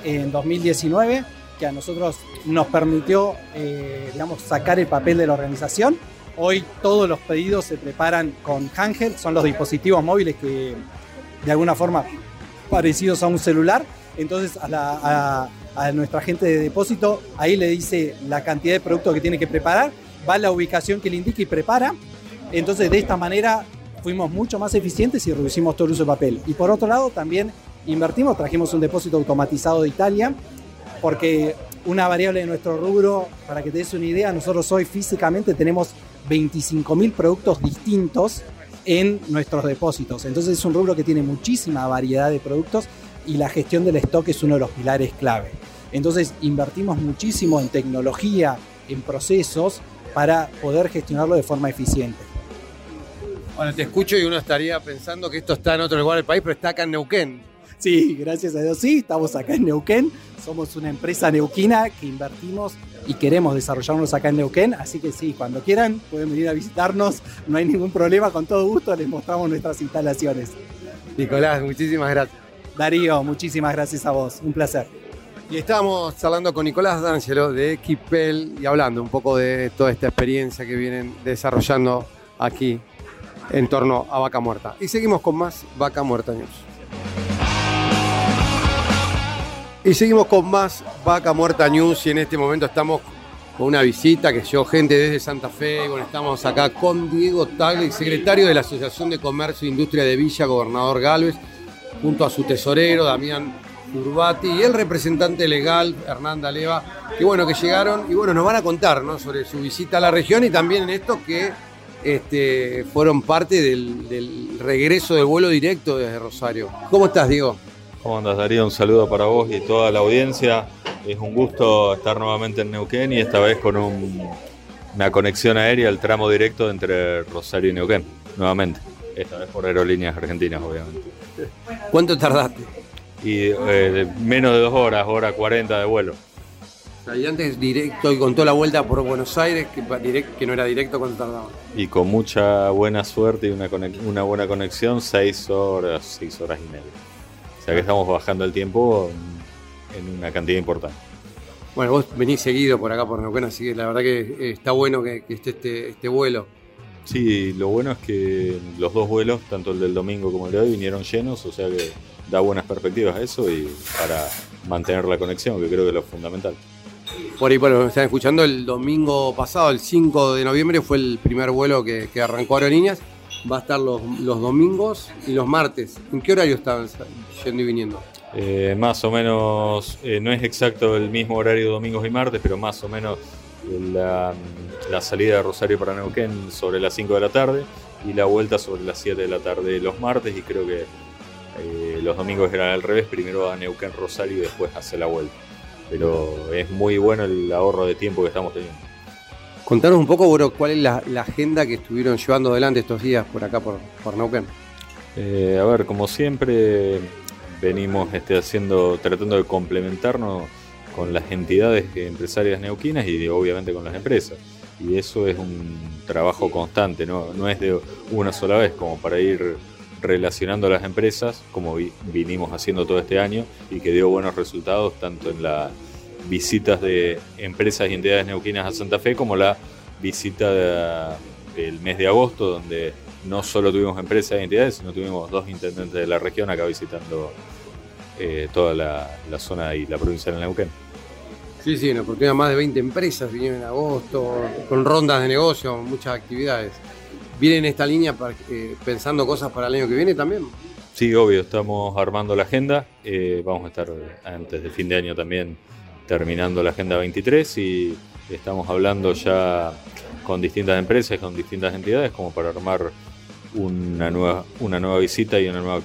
en 2019, que a nosotros nos permitió, eh, digamos, sacar el papel de la organización. Hoy todos los pedidos se preparan con Handheld, son los dispositivos móviles que de alguna forma parecidos a un celular. Entonces a, a nuestra gente de depósito, ahí le dice la cantidad de productos que tiene que preparar, va a la ubicación que le indica y prepara. Entonces, de esta manera fuimos mucho más eficientes y reducimos todo el uso de papel. Y por otro lado, también invertimos, trajimos un depósito automatizado de Italia, porque una variable de nuestro rubro, para que te des una idea, nosotros hoy físicamente tenemos 25.000 productos distintos en nuestros depósitos. Entonces es un rubro que tiene muchísima variedad de productos y la gestión del stock es uno de los pilares clave. Entonces invertimos muchísimo en tecnología, en procesos, para poder gestionarlo de forma eficiente. Bueno, te escucho y uno estaría pensando que esto está en otro lugar del país, pero está acá en Neuquén. Sí, gracias a Dios sí, estamos acá en Neuquén. Somos una empresa neuquina que invertimos y queremos desarrollarnos acá en Neuquén, así que sí, cuando quieran pueden venir a visitarnos, no hay ningún problema, con todo gusto les mostramos nuestras instalaciones. Nicolás, muchísimas gracias. Darío, muchísimas gracias a vos, un placer. Y estamos charlando con Nicolás D'Angelo de Kipel y hablando un poco de toda esta experiencia que vienen desarrollando aquí en torno a Vaca Muerta. Y seguimos con más Vaca Muerta News. Y seguimos con más Vaca Muerta News y en este momento estamos con una visita que llegó gente desde Santa Fe. Bueno, estamos acá con Diego Tagle, secretario de la Asociación de Comercio e Industria de Villa, gobernador Galvez junto a su tesorero, Damián Urbati, y el representante legal, Hernanda Leva, que bueno, que llegaron y bueno, nos van a contar sobre su visita a la región y también en esto que este, fueron parte del, regreso del vuelo directo desde Rosario. ¿Cómo estás, Diego? ¿Cómo andas, Darío? Un saludo para vos y toda la audiencia. Es un gusto estar nuevamente en Neuquén y esta vez con una conexión aérea, el tramo directo entre Rosario y Neuquén, nuevamente. Esta vez por aerolíneas argentinas, obviamente. ¿Cuánto tardaste? Y eh, menos de dos horas, hora 40 de vuelo. y antes directo y con toda la vuelta por Buenos Aires, que, que no era directo, ¿cuánto tardaba? Y con mucha buena suerte y una, una buena conexión, seis horas, seis horas y media. Sea que estamos bajando el tiempo en una cantidad importante. Bueno, vos venís seguido por acá por Neuquén, así que la verdad que eh, está bueno que, esté este, este vuelo. Sí, lo bueno es que los dos vuelos, tanto el del domingo como el de hoy, vinieron llenos, o sea que da buenas perspectivas a eso y para mantener la conexión, que creo que es lo fundamental. Por ahí, bueno, están escuchando, el domingo pasado, el 5 de noviembre, fue el primer vuelo que, arrancó Aerolíneas. Va a estar los, domingos y los martes. ¿En qué horario estaban yendo y viniendo? Eh, más o menos, eh, no es exacto el mismo horario domingos y martes, pero más o menos la, salida de Rosario para Neuquén sobre las 5 de la tarde y la vuelta sobre las 7 de la tarde los martes y creo que eh, los domingos eran al revés, primero a Neuquén Rosario y después hace la vuelta. Pero es muy bueno el ahorro de tiempo que estamos teniendo. Contanos un poco, bro, cuál es la, agenda que estuvieron llevando adelante estos días por acá, por, por Neuquén. Eh, a ver, como siempre, venimos este, haciendo, tratando de complementarnos con las entidades empresarias neuquinas y obviamente con las empresas. Y eso es un trabajo constante, no, no es de una sola vez como para ir relacionando a las empresas, como vi- vinimos haciendo todo este año, y que dio buenos resultados tanto en las visitas de empresas y entidades neuquinas a Santa Fe como la visita de- del mes de agosto, donde no solo tuvimos empresas y entidades, sino tuvimos dos intendentes de la región acá visitando eh, toda la, la zona y la provincia de Neuquén. Sí, sí, una oportunidad más de 20 empresas vinieron en agosto, con rondas de negocio, muchas actividades. ¿Vienen en esta línea para- eh, pensando cosas para el año que viene también? Sí, obvio, estamos armando la agenda. eh, vamos a estar antes del fin de año también terminando la agenda 23 y estamos hablando ya con distintas empresas, con distintas entidades, como para armar una nueva, una nueva visita y un nuevo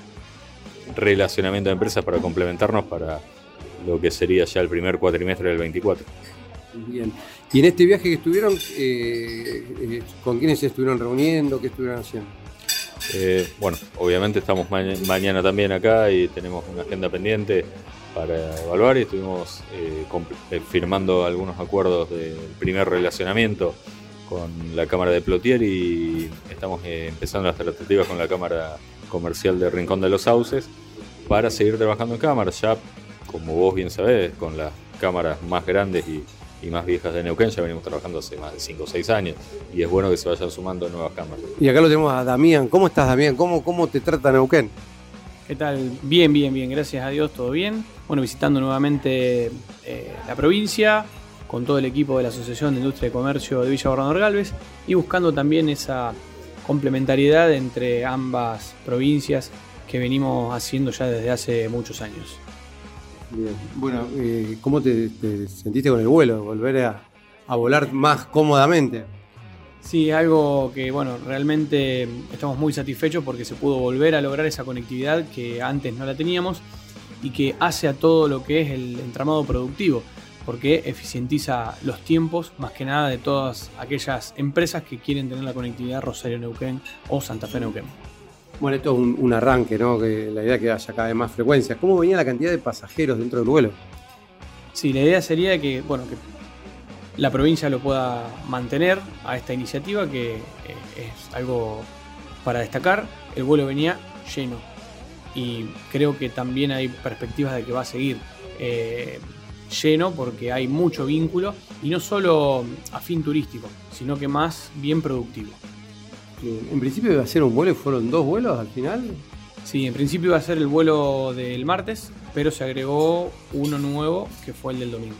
relacionamiento de empresas para complementarnos para lo que sería ya el primer cuatrimestre del 24. Bien. Y en este viaje que estuvieron, eh, eh, ¿con quiénes se estuvieron reuniendo? ¿Qué estuvieron haciendo? Eh, bueno, obviamente estamos ma- mañana también acá y tenemos una agenda pendiente para evaluar y estuvimos eh, eh, firmando algunos acuerdos del primer relacionamiento con la Cámara de Plotier y estamos eh, empezando las tratativas con la Cámara Comercial de Rincón de los Sauces para seguir trabajando en cámaras. Ya, como vos bien sabés, con las cámaras más grandes y, y más viejas de Neuquén ya venimos trabajando hace más de 5 o 6 años y es bueno que se vayan sumando nuevas cámaras. Y acá lo tenemos a Damián. ¿Cómo estás, Damián? ¿Cómo, cómo te trata Neuquén? ¿Qué tal? Bien, bien, bien, gracias a Dios, todo bien. Bueno, visitando nuevamente eh, la provincia con todo el equipo de la Asociación de Industria y Comercio de Villa Gobernador Galvez y buscando también esa complementariedad entre ambas provincias que venimos haciendo ya desde hace muchos años. Bien. Bueno, eh, ¿cómo te, te sentiste con el vuelo? Volver a, a volar más cómodamente. Sí, algo que bueno, realmente estamos muy satisfechos porque se pudo volver a lograr esa conectividad que antes no la teníamos y que hace a todo lo que es el entramado productivo, porque eficientiza los tiempos más que nada de todas aquellas empresas que quieren tener la conectividad Rosario Neuquén o Santa Fe Neuquén. Bueno, esto es un, un arranque, ¿no? Que la idea es que haya cada vez más frecuencias. ¿Cómo venía la cantidad de pasajeros dentro del vuelo? Sí, la idea sería que, bueno, que la provincia lo pueda mantener a esta iniciativa, que eh, es algo para destacar. El vuelo venía lleno y creo que también hay perspectivas de que va a seguir eh, lleno porque hay mucho vínculo y no solo a fin turístico, sino que más bien productivo. En principio iba a ser un vuelo y fueron dos vuelos al final. Sí, en principio iba a ser el vuelo del martes, pero se agregó uno nuevo que fue el del domingo.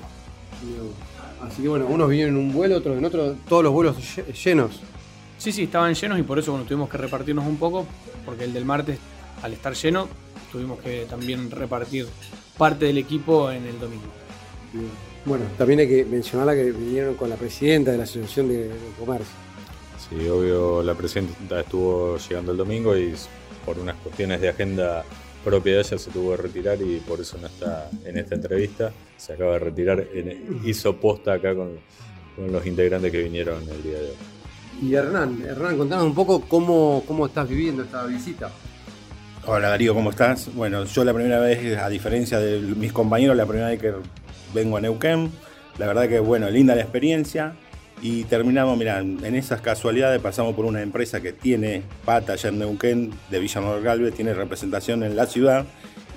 Así que bueno, unos vinieron en un vuelo, otros en otro, todos los vuelos lle- llenos. Sí, sí, estaban llenos y por eso bueno, tuvimos que repartirnos un poco, porque el del martes, al estar lleno, tuvimos que también repartir parte del equipo en el domingo. Bueno, también hay que mencionar la que vinieron con la presidenta de la Asociación de, de Comercio. Sí, obvio, la presidenta estuvo llegando el domingo y por unas cuestiones de agenda propia de ella se tuvo que retirar y por eso no está en esta entrevista. Se acaba de retirar, en- hizo posta acá con, con los integrantes que vinieron el día de hoy. Y Hernán, Hernán, contanos un poco cómo, cómo estás viviendo esta visita. Hola Darío, ¿cómo estás? Bueno, yo la primera vez, a diferencia de mis compañeros, la primera vez que vengo a Neuquén, la verdad que bueno, linda la experiencia. Y terminamos, mira, en esas casualidades pasamos por una empresa que tiene pata allá en Neuquén, de Villa Manuel Galvez, tiene representación en la ciudad.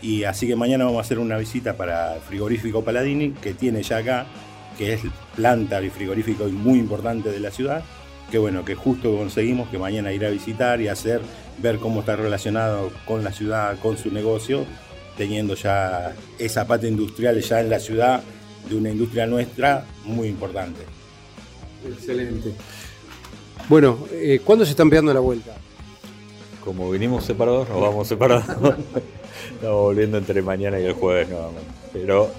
Y así que mañana vamos a hacer una visita para frigorífico Paladini que tiene ya acá, que es planta y frigorífico muy importante de la ciudad que bueno, que justo conseguimos que mañana ir a visitar y hacer, ver cómo está relacionado con la ciudad, con su negocio, teniendo ya esa pata industrial ya en la ciudad de una industria nuestra muy importante. Excelente. Bueno, eh, ¿cuándo se están pegando la vuelta? Como vinimos separados, nos vamos separados. Estamos volviendo entre mañana y el jueves nuevamente. Pero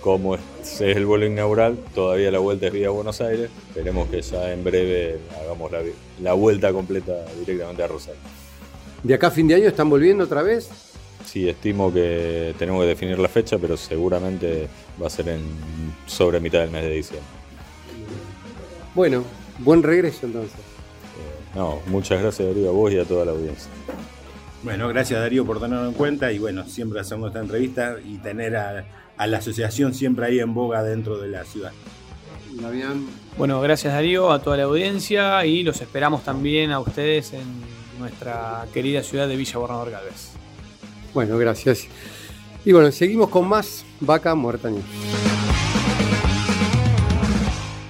como es el vuelo inaugural, todavía la vuelta es vía Buenos Aires. Esperemos que ya en breve hagamos la, la vuelta completa directamente a Rosario. ¿De acá a fin de año están volviendo otra vez? Sí, estimo que tenemos que definir la fecha, pero seguramente va a ser en sobre mitad del mes de diciembre. Bueno, buen regreso entonces. No, muchas gracias Darío a vos y a toda la audiencia. Bueno, gracias Darío por tenerlo en cuenta y bueno, siempre hacemos esta entrevista y tener a, a la asociación siempre ahí en boga dentro de la ciudad. Bueno, gracias Darío, a toda la audiencia y los esperamos también a ustedes en nuestra querida ciudad de Villa Gobernador Galvez. Bueno, gracias. Y bueno, seguimos con más Vaca Muerta News.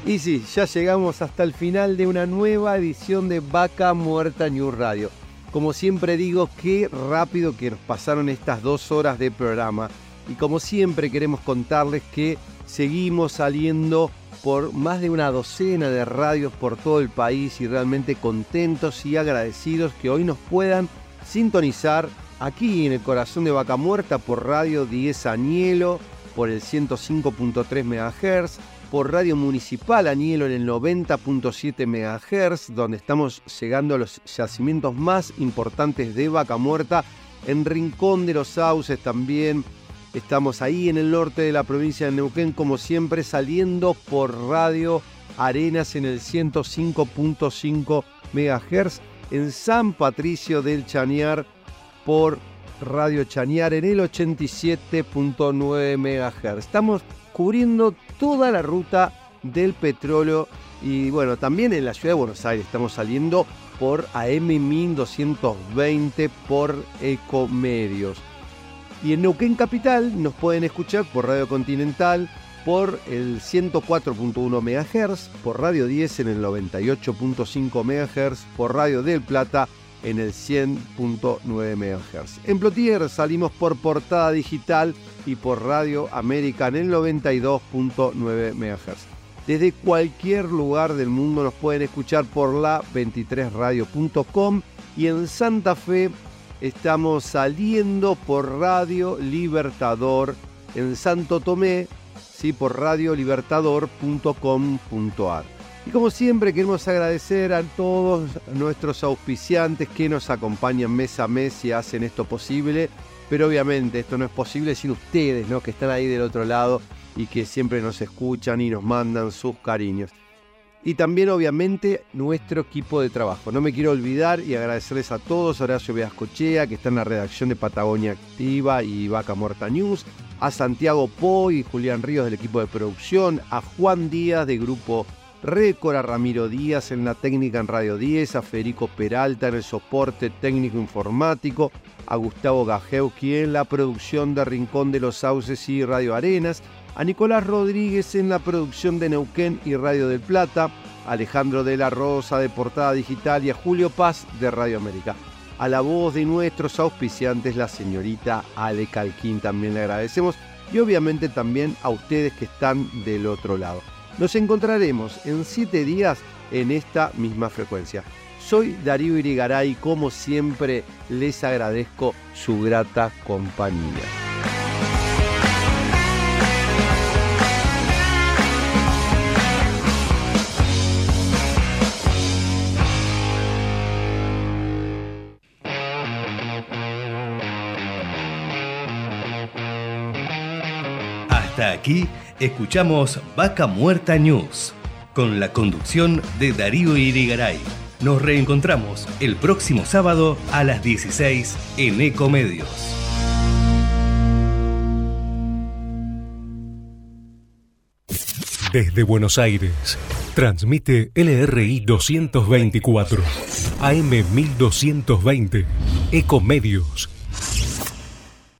Y sí, ya llegamos hasta el final de una nueva edición de Vaca Muerta News Radio. Como siempre digo, qué rápido que nos pasaron estas dos horas de programa. Y como siempre queremos contarles que seguimos saliendo por más de una docena de radios por todo el país y realmente contentos y agradecidos que hoy nos puedan sintonizar aquí en el corazón de Vaca Muerta por Radio 10 Anielo, por el 105.3 MHz, por Radio Municipal Anielo en el 90.7 MHz, donde estamos llegando a los yacimientos más importantes de Vaca Muerta, en Rincón de los Sauces también. Estamos ahí en el norte de la provincia de Neuquén, como siempre, saliendo por Radio Arenas en el 105.5 MHz, en San Patricio del Chañar por Radio Chañar en el 87.9 MHz. Estamos cubriendo toda la ruta del petróleo y bueno, también en la ciudad de Buenos Aires estamos saliendo por AM 1220 por Ecomedios. Y en Neuquén Capital nos pueden escuchar por Radio Continental, por el 104.1 MHz, por Radio 10 en el 98.5 MHz, por Radio del Plata en el 100.9 MHz. En Plotier salimos por portada digital y por Radio América en el 92.9 MHz. Desde cualquier lugar del mundo nos pueden escuchar por la 23radio.com y en Santa Fe estamos saliendo por Radio Libertador en Santo Tomé, sí, por radiolibertador.com.ar. Y como siempre queremos agradecer a todos nuestros auspiciantes que nos acompañan mes a mes y hacen esto posible. Pero obviamente esto no es posible sin ustedes, ¿no? Que están ahí del otro lado y que siempre nos escuchan y nos mandan sus cariños. Y también obviamente nuestro equipo de trabajo. No me quiero olvidar y agradecerles a todos, Horacio Veascochea, que está en la redacción de Patagonia Activa y Vaca Muerta News, a Santiago Po y Julián Ríos del equipo de producción, a Juan Díaz de Grupo Récord, a Ramiro Díaz en la técnica en Radio 10, a Federico Peralta en el soporte técnico informático, a Gustavo Gajewski en la producción de Rincón de los Sauces y Radio Arenas, a Nicolás Rodríguez en la producción de Neuquén y Radio del Plata, a Alejandro de la Rosa de Portada Digital y a Julio Paz de Radio América. A la voz de nuestros auspiciantes, la señorita Ale Calquín, también le agradecemos y obviamente también a ustedes que están del otro lado. Nos encontraremos en siete días en esta misma frecuencia. Soy Darío Irigaray, como siempre les agradezco su grata compañía. Hasta aquí escuchamos Vaca Muerta News con la conducción de Darío Irigaray. Nos reencontramos el próximo sábado a las 16 en Ecomedios. Desde Buenos Aires, transmite LRI 224, AM 1220, Ecomedios